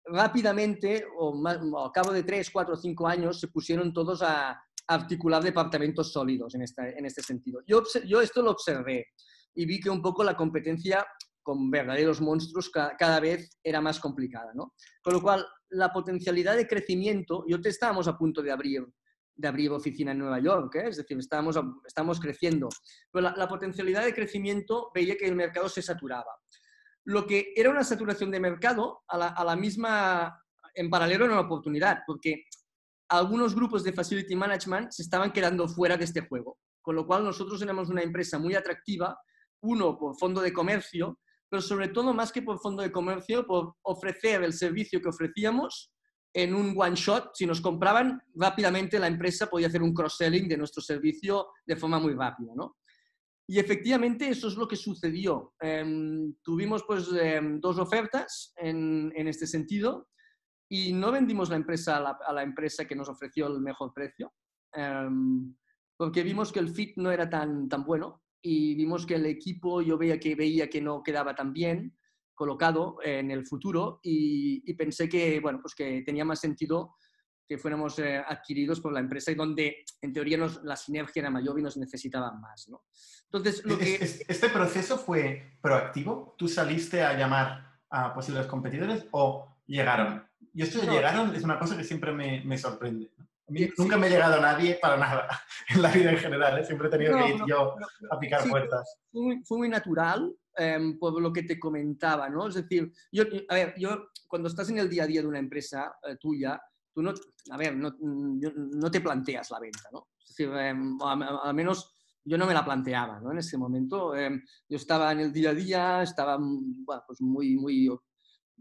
rápidamente, o, más, al cabo de tres, cuatro o cinco años, se pusieron todos a articular departamentos sólidos en, esta, en este sentido. Yo, esto lo observé y vi que un poco la competencia con verdaderos monstruos cada, vez era más complicada. ¿no? Con lo cual, la potencialidad de crecimiento, yo te estábamos a punto de abrir de abrir oficina en Nueva York, ¿eh? es decir, estábamos, estamos creciendo, pero la potencialidad de crecimiento veía que el mercado se saturaba lo que era una saturación de mercado, a la, misma, en paralelo era una oportunidad, porque algunos grupos de Facility Management se estaban quedando fuera de este juego. Con lo cual nosotros éramos una empresa muy atractiva, uno por fondo de comercio, pero sobre todo más que por fondo de comercio, por ofrecer el servicio que ofrecíamos en un one shot. Si nos compraban, rápidamente la empresa podía hacer un cross-selling de nuestro servicio de forma muy rápida. ¿no? Y efectivamente eso es lo que sucedió. Em, tuvimos pues em, dos ofertas en, en, este sentido y no vendimos la empresa a la, empresa que nos ofreció el mejor precio em, porque vimos que el fit no era tan, tan bueno y vimos que el equipo yo veía que, veía que no quedaba tan bien colocado en el futuro y, y pensé que, bueno, pues que tenía más sentido que fuéramos eh, adquiridos por la empresa y donde en teoría nos, la sinergia era mayor y nos necesitaban más. ¿no? Entonces, lo que... ¿Este proceso fue proactivo? ¿Tú saliste a llamar a posibles competidores o llegaron? Y esto de llegaron es una cosa que siempre me, me sorprende. A mí nunca me ha llegado nadie para nada en la vida en general. ¿eh? Siempre he tenido que ir yo a picar puertas. Fue muy, fue muy natural em, por lo que te comentaba, ¿no? Es decir, yo, a ver, yo cuando estás en el día a día de una empresa eh, tuya, tú no, a ver, no, no, te planteas la venta, ¿no? Es decir, em, al menos yo no me la planteaba, ¿no? En ese momento em, yo estaba en el día a día, estaba, mm, bueno, pues muy, muy,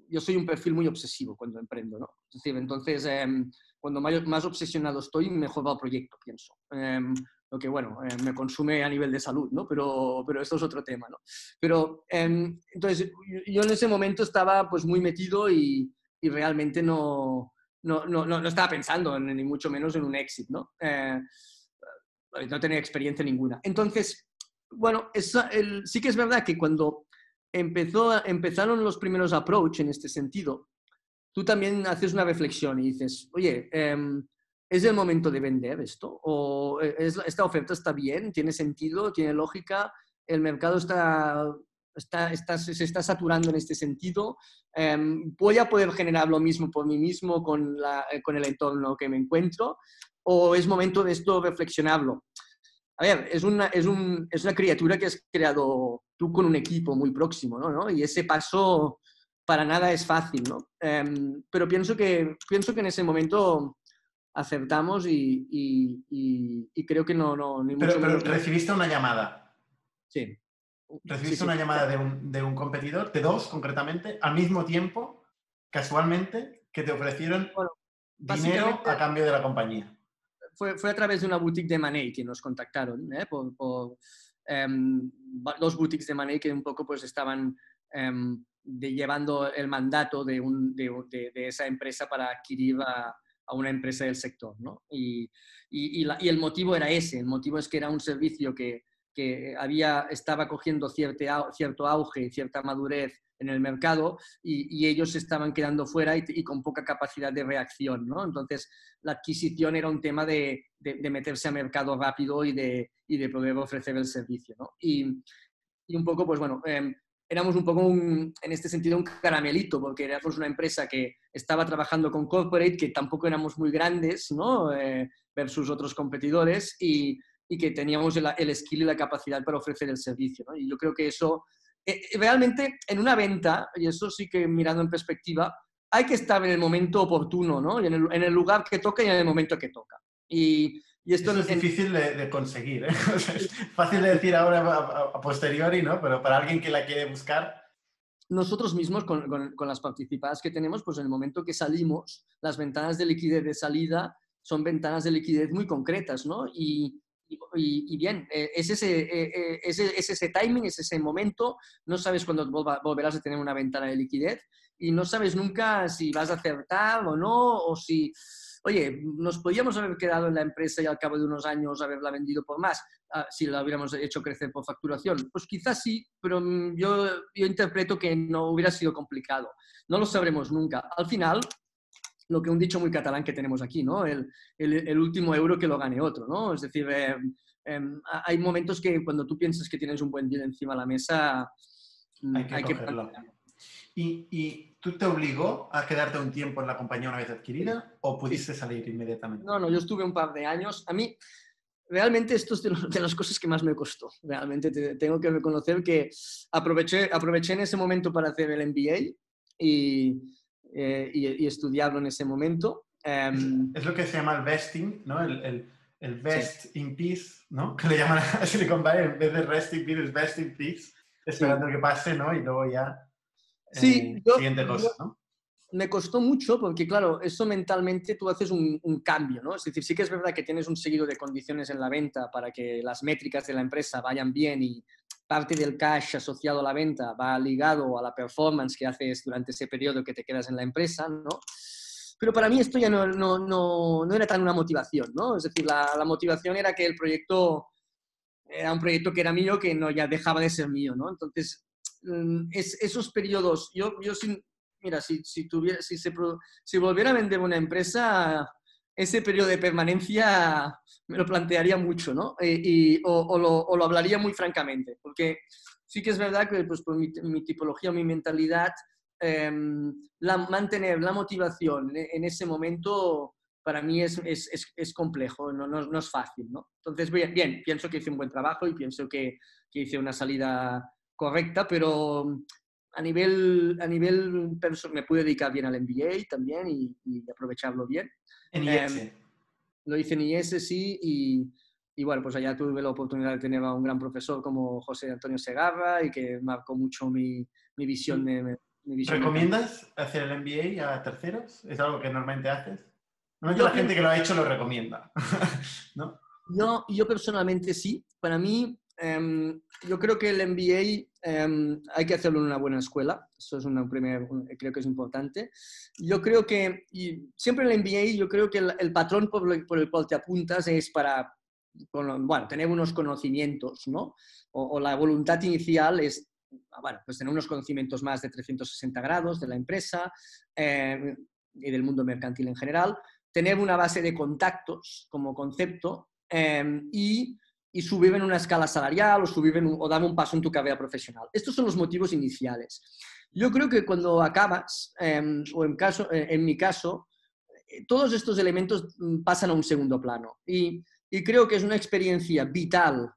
yo soy un perfil muy obsesivo cuando emprendo, ¿no? Es decir, entonces, em, cuando más, obsesionado estoy, mejor va el proyecto, pienso. lo que, bueno, me consume a nivel de salud, ¿no? Pero, pero esto es otro tema, ¿no? Pero, entonces, yo en ese momento estaba, pues, muy metido y, y realmente no, no, no, no, estaba pensando ni mucho menos en un exit, ¿no? Eh, no tenía experiencia ninguna. Entonces, bueno, sí que es verdad que cuando empezó, empezaron los primeros approach en este sentido, tú también haces una reflexión y dices, oye, em, ¿es el momento de vender esto? ¿O eh, es, esta oferta está bien? ¿Tiene sentido? ¿Tiene lógica? ¿El mercado está está, se está saturando en este sentido. Em, voy a poder generar lo mismo por mí mismo con, la, eh, con el entorno que me encuentro o es momento de esto reflexionarlo. a ver, es una, es, un, es una criatura que has creado tú con un equipo muy próximo, ¿no? ¿no? Y ese paso para nada es fácil, ¿no? Em, pero pienso que, pienso que en ese momento acertamos y, y, y, creo que no... no ni pero, pero recibiste una llamada. Sí. Recibiste una llamada de un, de un, competidor, de dos concretamente, al mismo tiempo, casualmente, que te ofrecieron dinero a cambio de la compañía. Fue, fue, a través de una boutique de Money que nos contactaron, ¿eh? por, por em, dos boutiques de Money que un poco pues estaban em, de, llevando el mandato de, un, de, de, esa empresa para adquirir a, a una empresa del sector. ¿no? Y, y, y, el motivo era ese, el motivo es que era un servicio que, que había, estaba cogiendo cierto, auge cierta madurez en el mercado y, ellos estaban quedando fuera y, con poca capacidad de reacción. ¿no? Entonces, la adquisición era un tema de, de, meterse a mercado rápido y de, y de poder ofrecer el servicio. ¿no? Y, y, un poco, pues bueno, eh, éramos un poco, en este sentido, un caramelito, porque éramos una empresa que estaba trabajando con corporate, que tampoco éramos muy grandes, ¿no? Eh, versus otros competidores, y, y que teníamos el, el, skill y la capacidad para ofrecer el servicio. ¿no? Y yo creo que eso, eh, realmente, en una venta, y eso sí que mirando en perspectiva, hay que estar en el momento oportuno, ¿no? Y en el, en el lugar que toca y en el momento que toca. Y, y esto es difícil de, conseguir. ¿eh? es fácil de decir ahora a, posteriori, ¿no? Pero para alguien que la quiere buscar. Nosotros mismos, con, con, las participadas que tenemos, pues en el momento que salimos, las ventanas de liquidez de salida son ventanas de liquidez muy concretas, ¿no? Y, y, bien, eh, es ese, eh, es, ese timing, es ese momento, no sabes cuándo volverás a tener una ventana de liquidez y no sabes nunca si vas a acertar o no, o si oye, nos podíamos haber quedado en la empresa y al cabo de unos años haberla vendido por más, ah, si la hubiéramos hecho crecer por facturación. Pues quizás sí, pero mm, yo, yo interpreto que no hubiera sido complicado. No lo sabremos nunca. Al final, lo que un dicho muy catalán que tenemos aquí, ¿no? El, el, último euro que lo gane otro, ¿no? Es decir, eh, em, hay momentos que cuando tú piensas que tienes un buen deal encima de la mesa, mm, hay que, hay que ¿Y, ¿Y, tú te obligó a quedarte un tiempo en la compañía una vez adquirida o pudiste salir inmediatamente? No, no, yo estuve un par de años. A mí, realmente esto es de, las cosas que más me costó. Realmente tengo que reconocer que aproveché, aproveché en ese momento para hacer el MBA y, eh, y, estudiarlo en ese momento. Em, es, lo que se llama el vesting, ¿no? El, el, el vest in peace, ¿no? Que le llaman a Silicon Valley, en vez de rest in peace, es vest in peace, esperando que pase, ¿no? Y luego ya Sí, Me costó mucho porque, claro, eso mentalmente tú haces un, cambio, ¿no? Es decir, sí que es verdad que tienes un seguido de condiciones en la venta para que las métricas de la empresa vayan bien y parte del cash asociado a la venta va ligado a la performance que haces durante ese periodo que te quedas en la empresa, ¿no? Pero para mí esto ya no, no, no, no era tan una motivación, ¿no? Es decir, la, la, motivación era que el proyecto era un proyecto que era mío, que no ya dejaba de ser mío, ¿no? Entonces, Mm, es, esos periodos, yo, yo sin, mira, si, si, tuviera, si, se, si volviera a vender una empresa, ese periodo de permanencia me lo plantearía mucho, ¿no? Eh, y, o, lo, o, lo, hablaría muy francamente, porque sí que es verdad que pues, por mi, mi tipología, mi mentalidad, em, la, mantener la motivación en, ese momento para mí es, es, es, complejo, no, no, no, es fácil, ¿no? Entonces, bien, bien, pienso que hice un buen trabajo y pienso que, que hice una salida correcta, pero a nivel, a nivel me pude dedicar bien al MBA también y, aprovecharlo bien. En IES. Em, lo hice en IES, sí, y, y, bueno, pues allá tuve la oportunidad de tener a un gran profesor como José Antonio Segarra y que marcó mucho mi, mi visión de... Mi ¿Recomiendas hacer el MBA a terceros? ¿Es algo que normalmente haces? Normalmente la gente que lo ha hecho lo recomienda, ¿no? Yo, yo personalmente sí. Para mí, Em, yo creo que el MBA em, hay que hacerlo en una buena escuela, eso es una primer, creo que es importante. Yo creo que, y siempre el MBA, yo creo que el, patrón por, el cual te apuntas es para, bueno, tener unos conocimientos, ¿no? O, la voluntad inicial es, bueno, pues tener unos conocimientos más de 360 grados de la empresa em, y del mundo mercantil en general, tener una base de contactos como concepto y y subir en una escala salarial o subir o dar un paso en tu carrera profesional. Estos son los motivos iniciales. Yo creo que cuando acabas, em, o en, caso, eh, en mi caso, eh, todos estos elementos mm, pasan a un segundo plano. Y, y creo que es una experiencia vital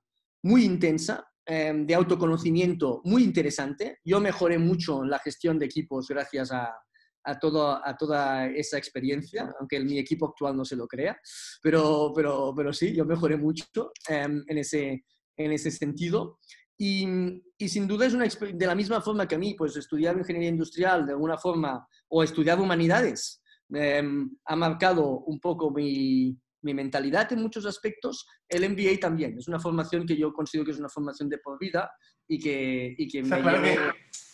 muy intensa, em, de autoconocimiento muy interesante. Yo mejoré mucho en la gestión de equipos gracias a, a, todo, a toda esa experiencia, aunque mi equipo actual no se lo crea, pero, pero, pero sí, yo mejoré mucho em, en, ese, en ese sentido. Y, y, sin duda es una de la misma forma que a mí, pues estudiar ingeniería industrial de alguna forma o estudiar humanidades em, ha marcado un poco mi, mi, mentalidad en muchos aspectos. El MBA también es una formación que yo considero que es una formación de por vida y que, y que está, claro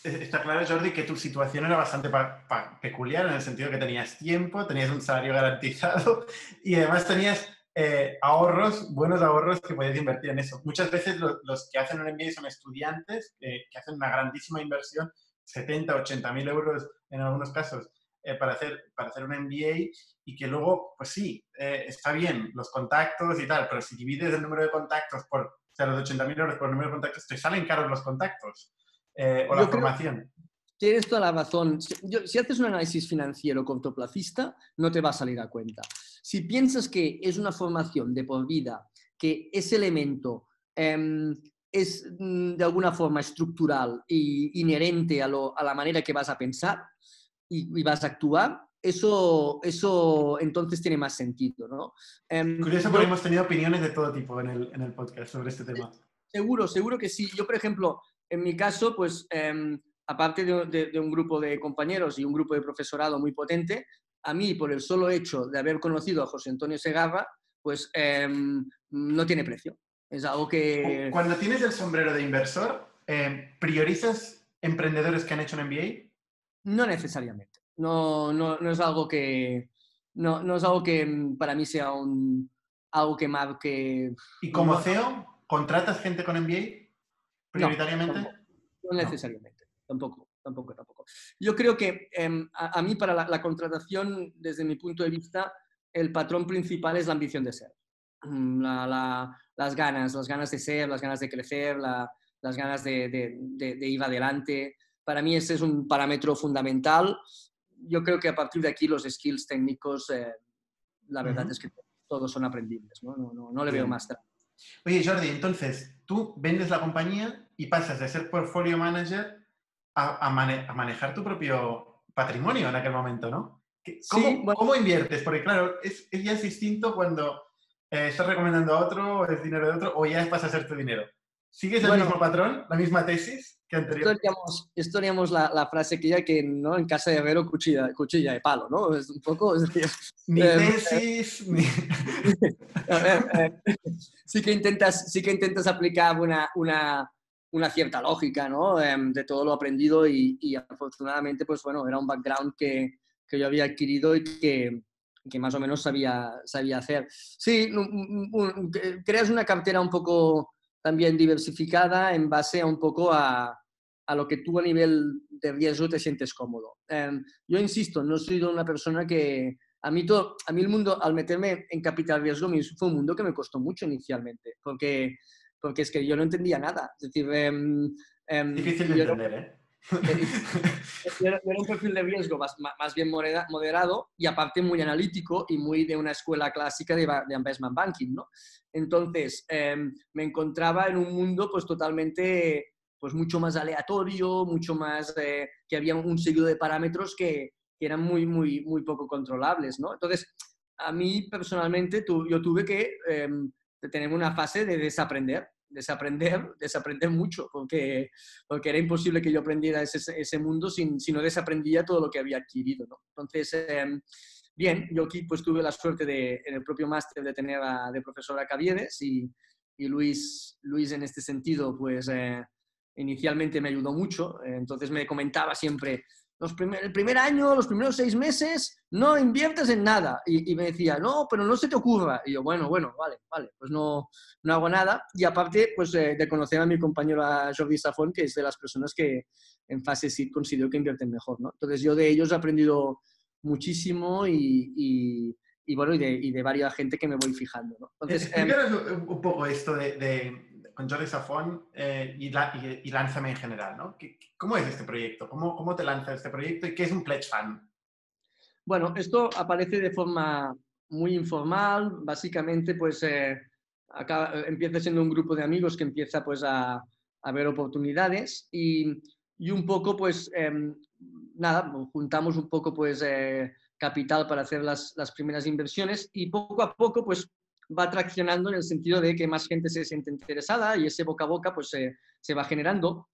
está claro, Jordi, que tu situación era bastante peculiar en el sentido que tenías tiempo, tenías un salario garantizado y además tenías eh, ahorros, buenos ahorros que podías invertir en eso. Muchas veces los que hacen un MBA son estudiantes que hacen una grandísima inversión, 70, 80 mil euros en algunos casos, eh, para, hacer, para hacer un MBA y que luego, pues sí, eh, está bien los contactos y tal, pero si divides el número de contactos por sea, los 80.000 euros por el número de contactos, te salen caros los contactos eh, o la formación. Tienes toda la razón. Si, haces un análisis financiero cortoplacista, no te va a salir a cuenta. Si piensas que es una formación de por vida, que ese elemento em, es mm, de alguna forma estructural e inherente a, la manera que vas a pensar y, y vas a actuar, eso, eso entonces tiene más sentido, ¿no? Em, Curioso porque hemos tenido opiniones de todo tipo en el, en el, podcast sobre este tema. Seguro, seguro que sí. Yo, por ejemplo, en mi caso, pues, em, aparte de, de, un grupo de compañeros y un grupo de profesorado muy potente, a mí, por el solo hecho de haber conocido a José Antonio Segarra, pues em, no tiene precio. Es algo que... Cuando tienes el sombrero de inversor, ¿priorizas emprendedores que han hecho un MBA? No necesariamente. No, no, no es algo que, no, no, es algo que para mí sea un, algo que marque... ¿Y como CEO, contratas gente con MBA prioritariamente? No, necesariamente, tampoco, tampoco, tampoco. Yo creo que em, a, mí para la, contratación, desde mi punto de vista, el patrón principal es la ambición de ser. Mm, las ganas, las ganas de ser, las ganas de crecer, las ganas de, de, de, ir adelante. Para mí ese es un parámetro fundamental yo creo que a partir de aquí los skills técnicos, eh, la verdad es que todos son aprendibles, ¿no? No, no, le veo más. Oye, Jordi, entonces, tú vendes la compañía y pasas de ser portfolio manager a, a, manejar tu propio patrimonio en aquel momento, ¿no? ¿Cómo, ¿cómo inviertes? Porque claro, es, ya es distinto cuando eh, estás recomendando a otro, o es dinero de otro, o ya pasa a ser tu dinero. ¿Sigues el mismo patrón, la misma tesis? Esto haríamos, la, frase que ya que ¿no? en casa de Herrero cuchilla, cuchilla de palo, ¿no? Es un poco... mi em, tesis... Eh, sí, que intentas, sí que intentas aplicar una, una, una cierta lógica, ¿no? Em, de todo lo aprendido y, y, afortunadamente, pues bueno, era un background que, que yo había adquirido y que, que más o menos sabía, sabía hacer. Sí, creas una cartera un poco también diversificada en base a un poco a, a lo que tú a nivel de riesgo te sientes cómodo. Em, yo insisto, no soy una persona que... A mí, todo, a mí el mundo, al meterme en capital riesgo, fue un mundo que me costó mucho inicialmente, porque, porque es que yo no entendía nada. Es decir, em, em, difícil de entender, ¿eh? Era un perfil de riesgo más, bien moderado y aparte muy analítico y muy de una escuela clásica de, investment banking, ¿no? Entonces, me encontraba en un mundo pues totalmente pues mucho más aleatorio, mucho más, eh, que había un seguido de parámetros que, eran muy, muy, muy poco controlables, ¿no? Entonces, a mí personalmente yo tuve que em, tener una fase de desaprender, desaprender, desaprender mucho, porque, porque era imposible que yo aprendiera ese, ese mundo sin, si no desaprendía todo lo que había adquirido, ¿no? Entonces, em, bien, yo aquí pues tuve la suerte de, en el propio máster de tener a, de profesora Caviedes y, y Luis, Luis en este sentido, pues... Eh, inicialmente me ayudó mucho, eh, entonces me comentaba siempre, los el primer año, los primeros seis meses, no inviertes en nada. Y, me decía, no, pero no se te ocurra. Y yo, bueno, bueno, vale, vale, pues no, no hago nada. Y aparte, pues eh, de conocer a mi compañero Jordi Safón, que es de las personas que en fase sí considero que invierten mejor, ¿no? Entonces yo de ellos he aprendido muchísimo y, y, bueno, y de, y de varias gente que me voy fijando, ¿no? Entonces, em, un poco esto de con Jordi Safón eh, y, Lánzame en general, ¿no? ¿Cómo es este proyecto? ¿Cómo, ¿Cómo te lanza este proyecto y qué es un Pledge Fund? Bueno, esto aparece de forma muy informal. Básicamente, pues eh, acá, empieza siendo un grupo de amigos que empieza pues a, a ver oportunidades y, un poco pues em, nada, juntamos un poco pues eh, capital para hacer las, primeras inversiones y poco a poco pues va traccionando en el sentido de que más gente se siente interesada y ese boca a boca pues se va generando.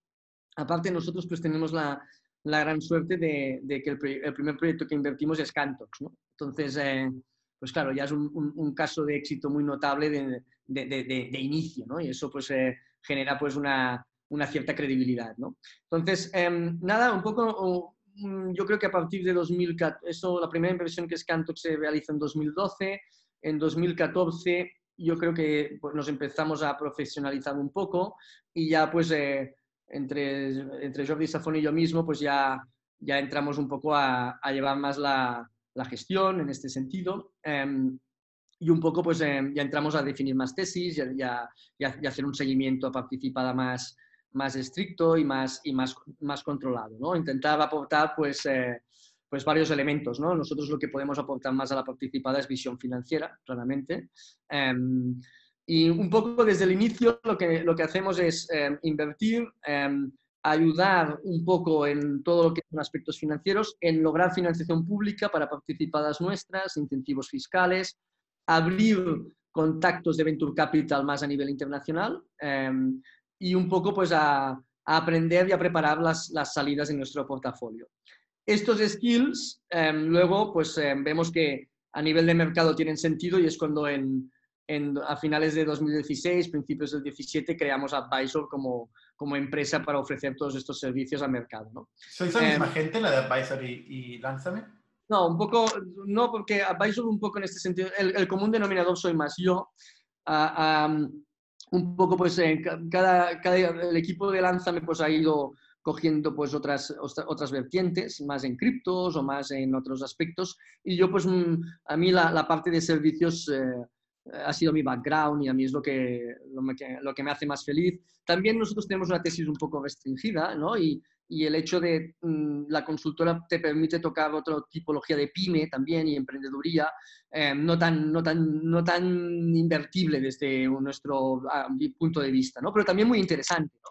Aparte nosotros pues tenemos la, la gran suerte de, de que el, el, primer proyecto que invertimos es Cantox, ¿no? Entonces, eh, pues claro, ya es un, un, un, caso de éxito muy notable de, de, de inicio, ¿no? Y eso pues eh, genera pues una, una, cierta credibilidad, ¿no? Entonces, eh, nada, un poco, yo creo que a partir de 2014, eso, la primera inversión que es Cantox se realiza en 2012, en 2014 yo creo que pues, nos empezamos a profesionalizar un poco y ya pues eh, entre, entre Jordi Safón y yo mismo pues ya, ya entramos un poco a, a llevar más la, la, gestión en este sentido eh, y un poco pues eh, ya entramos a definir más tesis y a, y a, hacer un seguimiento participada más, más estricto y más, y más, más controlado. ¿no? Intentaba aportar pues eh, pues varios elementos, ¿no? Nosotros lo que podemos aportar más a la participada es visión financiera, claramente. Eh, y un poco desde el inicio lo que, lo que hacemos es eh, invertir, eh, ayudar un poco en todo lo que son aspectos financieros, en lograr financiación pública para participadas nuestras, incentivos fiscales, abrir contactos de Venture Capital más a nivel internacional y un poco pues a, a, aprender y a preparar las, las salidas en nuestro portafolio. Estos skills, eh, luego, pues eh, vemos que a nivel de mercado tienen sentido y es cuando en, en, a finales de 2016, principios del 17, creamos Advisor como, como empresa para ofrecer todos estos servicios al mercado. ¿no? ¿Sois la misma eh, gente, la de Advisor y, y Lánzame? No, un poco, no, porque Advisor un poco en este sentido, el, el común denominador soy más yo. Uh, um, un poco, pues, eh, cada, cada, el equipo de Lánzame pues, ha ido cogiendo pues otras, otras vertientes, más en criptos o más en otros aspectos. Y yo pues mm, a mí la, la parte de servicios eh, ha sido mi background y a mí es lo que, lo que, lo que me hace más feliz. También nosotros tenemos una tesis un poco restringida, ¿no? Y, y el hecho de mm, la consultora te permite tocar otra tipología de pyme también y emprendeduría, eh, no, tan, no, tan, no tan invertible desde nuestro punto de vista, ¿no? Pero también muy interesante, ¿no?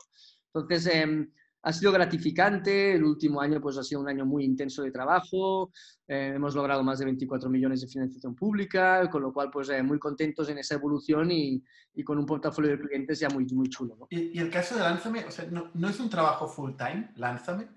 Entonces, eh, ha sido gratificante, el último año pues ha sido un año muy intenso de trabajo, eh, hemos logrado más de 24 millones de financiación pública, con lo cual pues eh, muy contentos en esa evolución y, y, con un portafolio de clientes ya muy, muy chulo. ¿no? ¿Y, ¿Y, el caso de Lánzame, o sea, ¿no, ¿no, es un trabajo full time, Lánzame?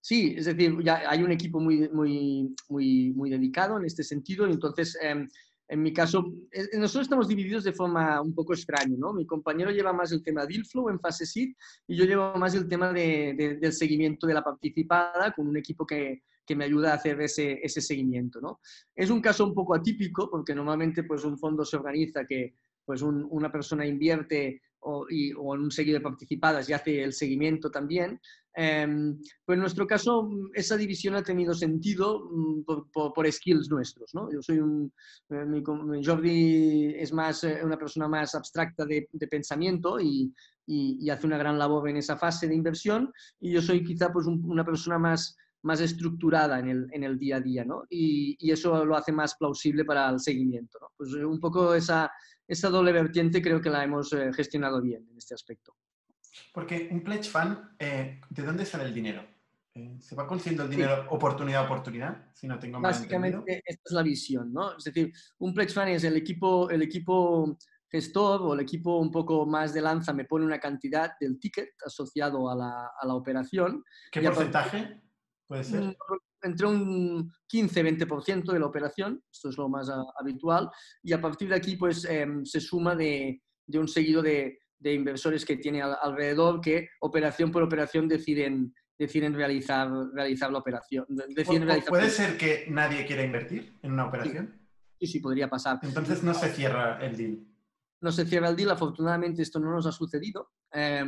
Sí, es decir, ya hay un equipo muy, muy, muy, muy dedicado en este sentido, entonces... Eh, en mi caso, nosotros estamos divididos de forma un poco extraña, ¿no? Mi compañero lleva más el tema deal flow en fase seed y yo llevo más el tema de, de, del seguimiento de la participada con un equipo que, que me ayuda a hacer ese, ese seguimiento, ¿no? Es un caso un poco atípico porque normalmente pues un fondo se organiza que pues un, una persona invierte o, y, o, en un seguido de participadas y hace el seguimiento también. Eh, pues en nuestro caso, esa división ha tenido sentido mm, por, por, por skills nuestros. ¿no? Yo soy un. Eh, mi, Jordi es más eh, una persona más abstracta de, de pensamiento y, y, y, hace una gran labor en esa fase de inversión, y yo soy quizá pues, un, una persona más más estructurada en el, en el día a día, ¿no? Y, y, eso lo hace más plausible para el seguimiento, ¿no? Pues un poco esa, esa doble vertiente creo que la hemos eh, gestionado bien en este aspecto. Porque un pledge fund, eh, ¿de dónde sale el dinero? Eh, ¿Se va consiguiendo el dinero sí. oportunidad a oportunidad? Si no tengo Básicamente, esta es la visión, ¿no? Es decir, un pledge fund es el equipo, el equipo gestor o el equipo un poco más de lanza me pone una cantidad del ticket asociado a la, a la operación. ¿Qué porcentaje puede ser? Entre un 15-20% de la operación, esto es lo más a, habitual, y a partir de aquí pues eh, se suma de, de un seguido de, de, inversores que tiene al, alrededor que operación por operación deciden, deciden realizar, realizar la operación. Deciden realizar ¿Puede ser que nadie quiera invertir en una operación? Sí, sí, podría pasar. Entonces no se cierra el deal. No se cierra el deal, afortunadamente esto no nos ha sucedido. Eh,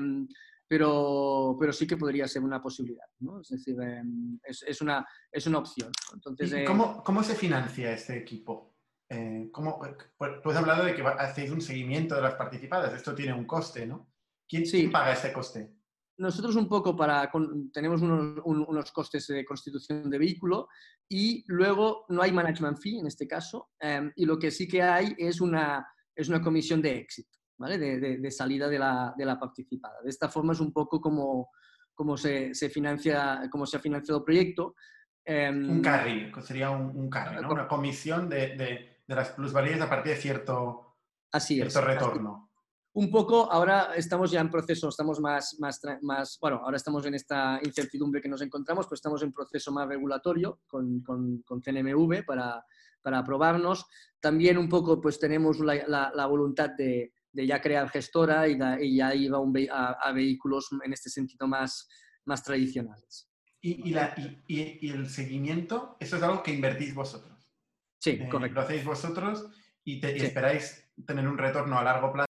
pero, pero sí que podría ser una posibilidad, ¿no? Es decir, eh, es, es, una, es una opción. Entonces, eh, cómo, ¿Cómo se financia este equipo? Eh, ¿cómo, pues, tú has hablado de que hacéis un seguimiento de las participadas, esto tiene un coste, ¿no? ¿Quién, sí. ¿quién paga ese coste? Nosotros un poco para, con, tenemos unos, un, unos, costes de constitución de vehículo y luego no hay management fee en este caso eh, y lo que sí que hay es una, es una comisión de éxito, ¿vale? de, salida de la, de la, participada. De esta forma es un poco como, como se, se financia, como se ha financiado el proyecto. Em, un carry, sería un, carry, ¿no? una comisión de, de, las plusvalías a partir de cierto, así cierto retorno un poco, ahora estamos ya en proceso, estamos más, más, más, bueno, ahora estamos en esta incertidumbre que nos encontramos, pues estamos en proceso más regulatorio con, con, con CNMV para, para, aprobarnos. También un poco, pues tenemos la, la, voluntad de, de, ya crear gestora y, y ya ir a, a, vehículos en este sentido más, más tradicionales. ¿Y, y, la, y, el seguimiento, eso es algo que invertís vosotros? Sí, eh, correcto. Lo hacéis vosotros y, te, esperáis tener un retorno a largo plazo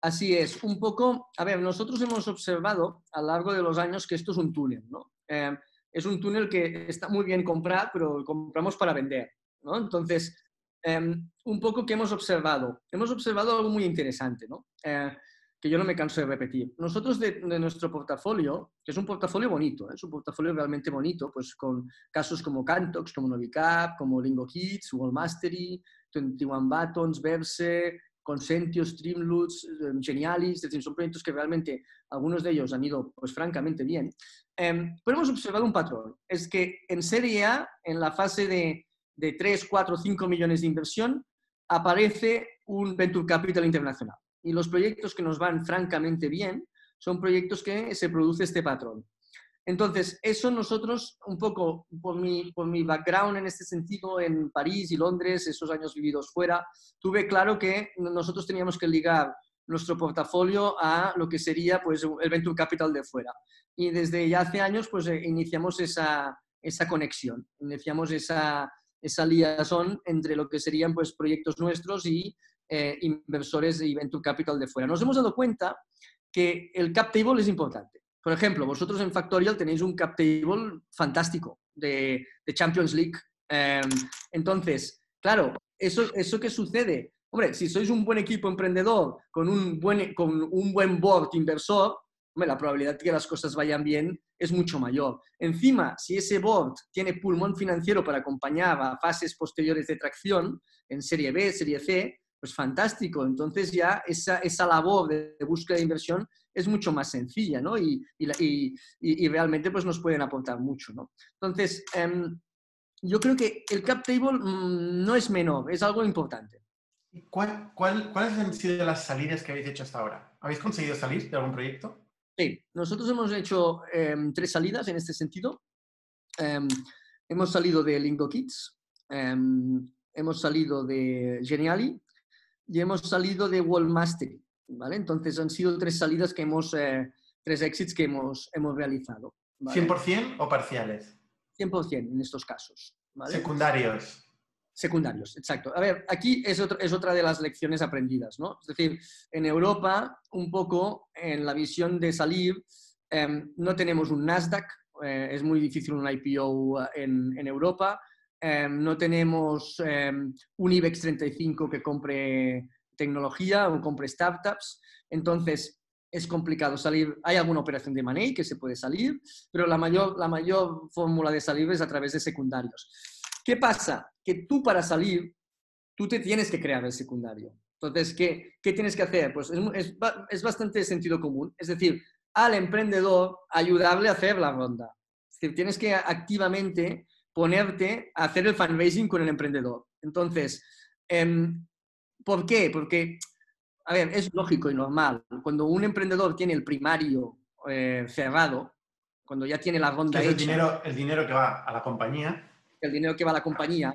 Así es, un poco, a ver, nosotros hemos observado a lo largo de los años que esto es un túnel, ¿no? Eh, es un túnel que está muy bien comprar, pero compramos para vender, ¿no? Entonces, em, un poco que hemos observado, hemos observado algo muy interesante, ¿no? Eh, que yo no me canso de repetir. Nosotros de, nuestro portafolio, que es un portafolio bonito, ¿eh? es un portafolio realmente bonito, pues con casos como Cantox, como Novicap, como Lingo Kids, Wall Mastery, 21 Buttons, Verse, Consentio, Streamloots, eh, Genialis, es decir, son proyectos que realmente algunos de ellos han ido, pues francamente bien. Eh, pero hemos observado un patrón, es que en Serie A, en la fase de, de 3, 4, 5 millones de inversión, aparece un Venture Capital internacional. Y los proyectos que nos van francamente bien son proyectos que se produce este patrón. Entonces, eso nosotros, un poco por mi, por mi background en este sentido, en París y Londres, esos años vividos fuera, tuve claro que nosotros teníamos que ligar nuestro portafolio a lo que sería pues, el Venture Capital de fuera. Y desde ya hace años pues, eh, iniciamos esa, esa conexión, iniciamos esa, esa liaison entre lo que serían pues, proyectos nuestros y eh, inversores y Venture Capital de fuera. Nos hemos dado cuenta que el cap table es importante. Por ejemplo, vosotros en Factorial tenéis un cap table fantástico de, Champions League. Em, entonces, claro, eso, ¿eso qué sucede? Hombre, si sois un buen equipo emprendedor con un buen, con un buen board inversor, la probabilidad de que las cosas vayan bien es mucho mayor. Encima, si ese board tiene pulmón financiero para acompañar a fases posteriores de tracción, en serie B, serie C, pues fantástico. Entonces ya esa, esa labor de, búsqueda de inversión es mucho más sencilla, ¿no? Y, y, realmente pues nos pueden aportar mucho, ¿no? Entonces, em, yo creo que el cap table mm, no es menor, es algo importante. ¿Cuál, cuál, ¿Cuáles han sido las salidas que habéis hecho hasta ahora? ¿Habéis conseguido salir de algún proyecto? Sí, nosotros hemos hecho em, tres salidas en este sentido. Em, hemos salido de Lingo Kids, hemos salido de Geniali y hemos salido de Wall Mastery, ¿vale? Entonces han sido tres salidas que hemos, eh, tres exits que hemos, hemos realizado. ¿100% o parciales? 100% en estos casos. Secundarios. Secundarios, exacto. A ver, aquí es, es otra de las lecciones aprendidas, ¿no? Es decir, en Europa, un poco en la visión de salir, em, no tenemos un Nasdaq, eh, es muy difícil un IPO en, en Europa, Em, no tenemos em, un IBEX 35 que compre tecnología o compre startups. Entonces, es complicado salir. Hay alguna operación de money que se puede salir, pero la mayor, la mayor fórmula de salir es a través de secundarios. ¿Qué pasa? Que tú para salir, tú te tienes que crear el secundario. Entonces, ¿qué, qué tienes que hacer? Pues es, es, es, bastante sentido común. Es decir, al emprendedor ayudarle a hacer la ronda. Es decir, tienes que activamente ponerte a hacer el fundraising con el emprendedor. Entonces, em, ¿por qué? Porque, a ver, es lógico y normal. Cuando un emprendedor tiene el primario eh, cerrado, cuando ya tiene la ronda hecha, el dinero, el dinero que va a la compañía. El dinero que va a la compañía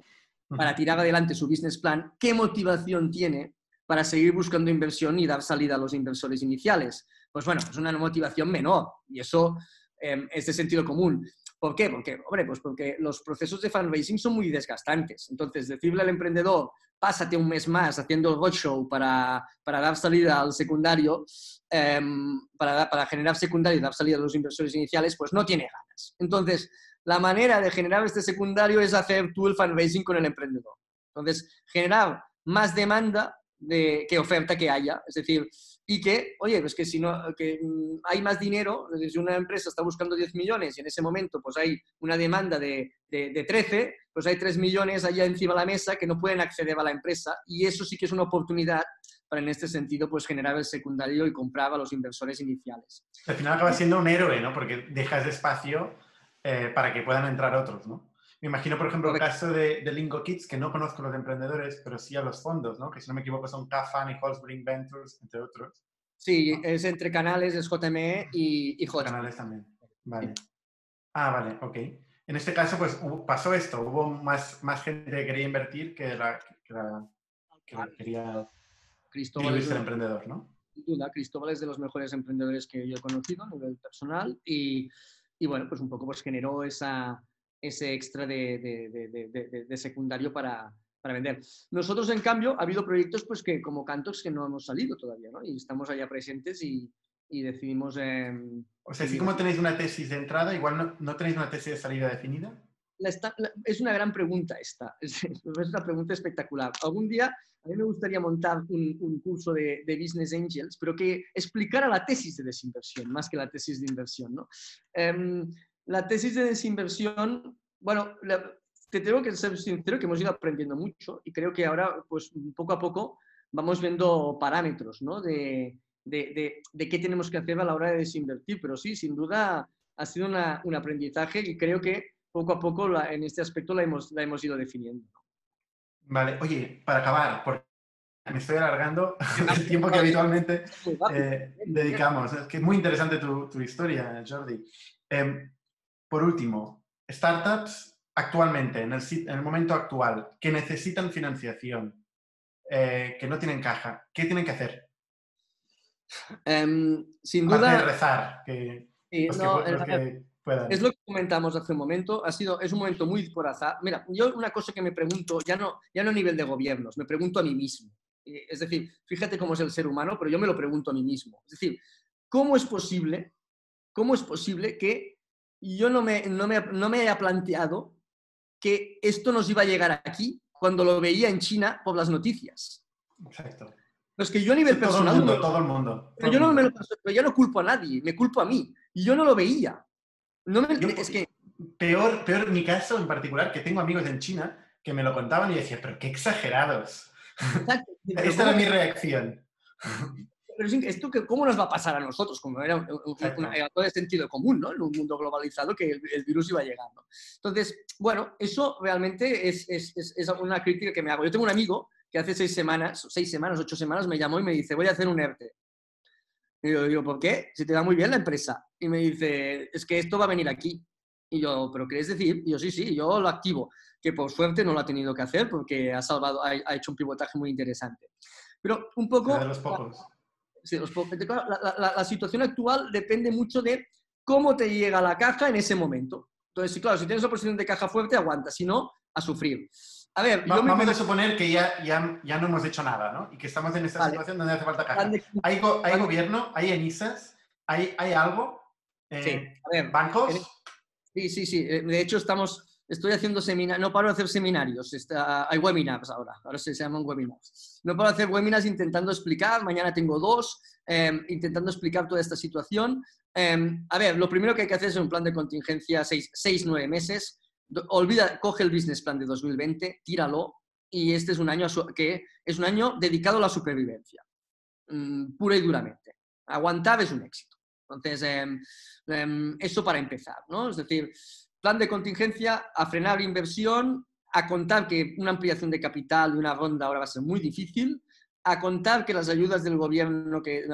para tirar adelante su business plan, ¿qué motivación tiene para seguir buscando inversión y dar salida a los inversores iniciales? Pues bueno, es una motivación menor y eso em, es de sentido común. ¿Por qué? Porque, hombre, pues porque los procesos de fundraising son muy desgastantes. Entonces, decirle al emprendedor, pásate un mes más haciendo el roadshow para, para dar salida al secundario, em, para, para generar secundario y dar salida a los inversores iniciales, pues no tiene ganas. Entonces, la manera de generar este secundario es hacer tú el fundraising con el emprendedor. Entonces, generar más demanda de, que oferta que haya. Es decir, y que, oye, pues que si no, que mm, hay más dinero, si una empresa está buscando 10 millones y en ese momento pues hay una demanda de, de, 13, pues hay 3 millones allá encima de la mesa que no pueden acceder a la empresa y eso sí que es una oportunidad para en este sentido pues generar el secundario y comprar a los inversores iniciales. Al final acaba siendo un héroe, ¿no? Porque dejas espacio eh, para que puedan entrar otros, ¿no? Me imagino, por ejemplo, el caso de, de, Lingo Kids, que no conozco a los emprendedores, pero sí a los fondos, ¿no? Que si no me equivoco son CAFAN y Holzbring Ventures, entre otros. Sí, es entre canales, es JME y, y Canales también, vale. Ah, vale, ok. En este caso, pues pasó esto, hubo más, más gente que quería invertir que, la, que, que quería Cristóbal es el emprendedor, ¿no? Sin duda, Cristóbal es de los mejores emprendedores que yo he conocido a nivel personal y, y bueno, pues un poco pues generó esa, ese extra de, de, de, secundario para, para, vender. Nosotros, en cambio, ha habido proyectos pues que como Cantox que no hemos salido todavía, ¿no? Y estamos allá presentes y, y decidimos... Eh, o sea, así como tenéis una tesis de entrada, igual no, no tenéis una tesis de salida definida. Es una gran pregunta esta, es, una pregunta espectacular. Algún día a mí me gustaría montar un, curso de, Business Angels, pero que explicara la tesis de desinversión, más que la tesis de inversión. ¿no? Um, la tesis de desinversión, bueno, te tengo que ser sincero que hemos ido aprendiendo mucho y creo que ahora, pues poco a poco, vamos viendo parámetros ¿no? de, de, de, qué tenemos que hacer a la hora de desinvertir. Pero sí, sin duda ha sido un aprendizaje y creo que poco a poco la, en este aspecto la hemos, la hemos ido definiendo. Vale, oye, para acabar, porque me estoy alargando el tiempo que habitualmente eh, dedicamos. Es que es muy interesante tu, tu historia, Jordi. Eh, por último, startups actualmente, en el, en el, momento actual, que necesitan financiación, eh, que no tienen caja, ¿qué tienen que hacer? Um, sin duda. De rezar, que, sí, no, que, los que es lo que comentamos hace un momento, ha sido, es un momento muy por azar. Mira, yo una cosa que me pregunto, ya no, ya no a nivel de gobiernos, me pregunto a mí mismo. Eh, es decir, fíjate cómo es el ser humano, pero yo me lo pregunto a mí mismo. Es decir, ¿cómo es posible, cómo es posible que yo no me, no me, no me haya planteado que esto nos iba a llegar aquí cuando lo veía en China por las noticias? Exacto. Pero es que yo a nivel personal... Todo el mundo, todo el mundo. pero yo, No me lo, yo no culpo a nadie, me culpo a mí. Y yo no lo veía. No me, es que... Peor, peor en mi caso en particular, que tengo amigos en China que me lo contaban y decía, pero qué exagerados. Esta era mi reacción. Pero esto que, ¿cómo nos va a pasar a nosotros? Como era, todo de sentido común, ¿no? En un mundo globalizado que el, virus iba llegando. Entonces, bueno, eso realmente es, es, es, una crítica que me hago. Yo tengo un amigo que hace seis semanas, seis semanas, ocho semanas, me llamó y me dice, voy a hacer un ERTE. Y yo digo, ¿por qué? Si te va muy bien la empresa. Y me dice, es que esto va a venir aquí. Y yo, ¿pero qué es decir? Y yo, sí, sí, yo lo activo. Que por suerte no lo ha tenido que hacer porque ha salvado, ha, hecho un pivotaje muy interesante. Pero un poco... De los pocos. Sí, los pocos. La, la, la, situación actual depende mucho de cómo te llega la caja en ese momento. Entonces, claro, si tienes oposición de caja fuerte, aguanta. Si no, a sufrir. A ver, yo vamos a suponer que ya, ya, ya, no hemos hecho nada, ¿no? Y que estamos en esta situación donde hace falta caja. ¿Hay, hay gobierno? ¿Hay ENISAS? ¿Hay, hay algo? Eh, sí. A ver, ¿Bancos? Sí, sí, sí. Eh, de hecho, estamos, estoy haciendo seminarios, no paro de hacer seminarios, está, hay webinars ahora, ahora se, llaman webinars. No paro de hacer webinars intentando explicar, mañana tengo dos, em, intentando explicar toda esta situación. Em, a ver, lo primero que hay que hacer es un plan de contingencia seis, seis nueve meses, olvida, coge el business plan de 2020, tíralo y este es un año que es un año dedicado a la supervivencia, mm, pura y duramente. Aguantar es un éxito. Entonces, em, em, eso para empezar, ¿no? Es decir, plan de contingencia, a frenar inversión, a contar que una ampliación de capital de una ronda ahora va a ser muy difícil, a contar que las ayudas del gobierno que,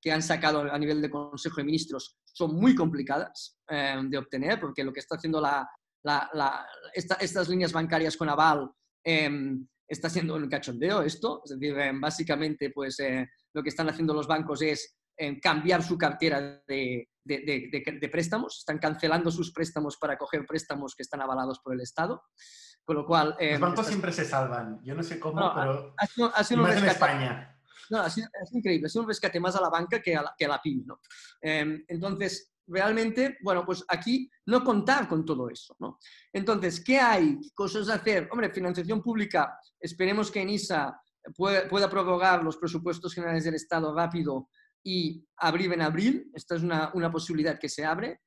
que han sacado a nivel de Consejo de Ministros son muy complicadas em, de obtener, porque lo que está haciendo la, estas líneas bancarias con aval em, está siendo un cachondeo esto, es decir, em, básicamente pues eh, lo que están haciendo los bancos es em, cambiar su cartera de, de, préstamos, están cancelando sus préstamos para coger préstamos que están avalados por el Estado, con lo cual... los bancos siempre se salvan, yo no sé cómo, pero ha, sido, en España. No, ha sido, es increíble, ha sido un rescate más a la banca que a la, que a la PYME. ¿no? entonces, realmente, bueno, pues aquí no contar con todo eso, ¿no? Entonces, ¿qué hay? ¿Cosas a hacer? Hombre, financiación pública, esperemos que ENISA pueda, pueda prorrogar los presupuestos generales del Estado rápido y abrir en abril, esta es una, una posibilidad que se abre.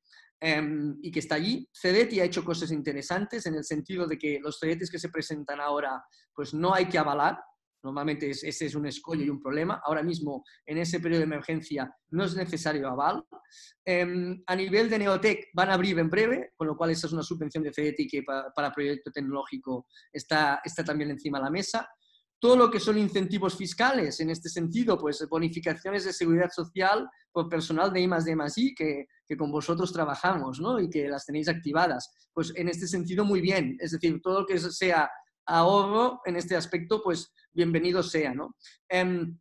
em, y que está allí. CEDETI ha hecho cosas interesantes en el sentido de que los CEDETIs que se presentan ahora, pues no hay que avalar, Normalmente ese es un escollo y un problema. Ahora mismo, en ese periodo de emergencia, no es necesario aval. Em, a nivel de Neotec, van a abrir en breve, con lo cual esa es una subvención de FEDETI que para, proyecto tecnológico está, está también encima de la mesa. Todo lo que son incentivos fiscales, en este sentido, pues bonificaciones de seguridad social por personal de I más D más I, que, que con vosotros trabajamos ¿no? y que las tenéis activadas. Pues en este sentido, muy bien. Es decir, todo lo que sea ahorro en este aspecto, pues bienvenido sea, ¿no? Em,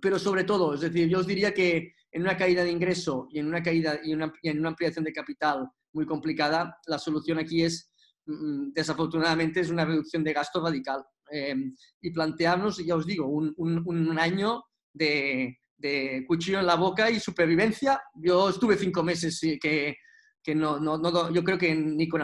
pero sobre todo, es decir, yo os diría que en una caída de ingreso y en una caída y, en una ampliación de capital muy complicada, la solución aquí es, mm, desafortunadamente, es una reducción de gasto radical. Em, y plantearnos, ya os digo, un, un, año de, de, cuchillo en la boca y supervivencia. Yo estuve cinco meses que, que no, no, no, yo creo que ni con,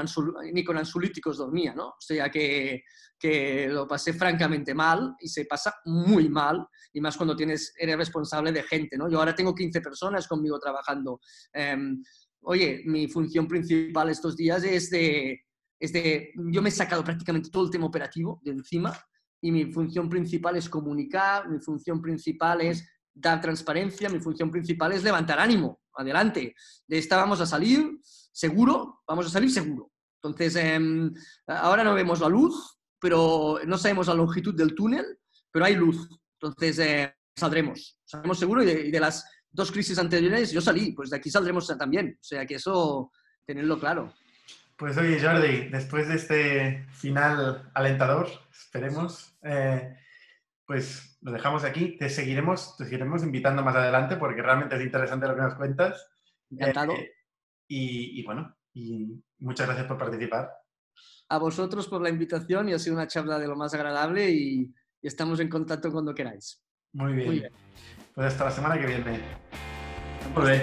ni con ansiolíticos dormía, ¿no? O sea que, que, lo pasé francamente mal y se pasa muy mal, y más cuando tienes, eres responsable de gente, ¿no? Yo ahora tengo 15 personas conmigo trabajando. Em, oye, mi función principal estos días es de, es de, yo me he sacado prácticamente todo el tema operativo de encima y mi función principal es comunicar, mi función principal es dar transparencia, mi función principal es levantar ánimo, adelante. De esta vamos a salir seguro, vamos a salir seguro. Entonces, em, ahora no vemos la luz, pero no sabemos la longitud del túnel, pero hay luz. Entonces, eh, saldremos, saldremos seguro y de, las dos crisis anteriores yo salí, pues de aquí saldremos también. O sea que eso, tenerlo claro. Pues oye, Jordi, después de este final alentador, esperemos, eh, pues lo dejamos aquí. Te seguiremos, te seguiremos invitando más adelante porque realmente es interesante lo que nos cuentas. Encantado. Eh, y, bueno, y muchas gracias por participar. A vosotros por la invitación y ha sido una charla de lo más agradable y, estamos en contacto cuando queráis. Muy bien. Muy bien. Pues hasta la semana que viene. Muy bien.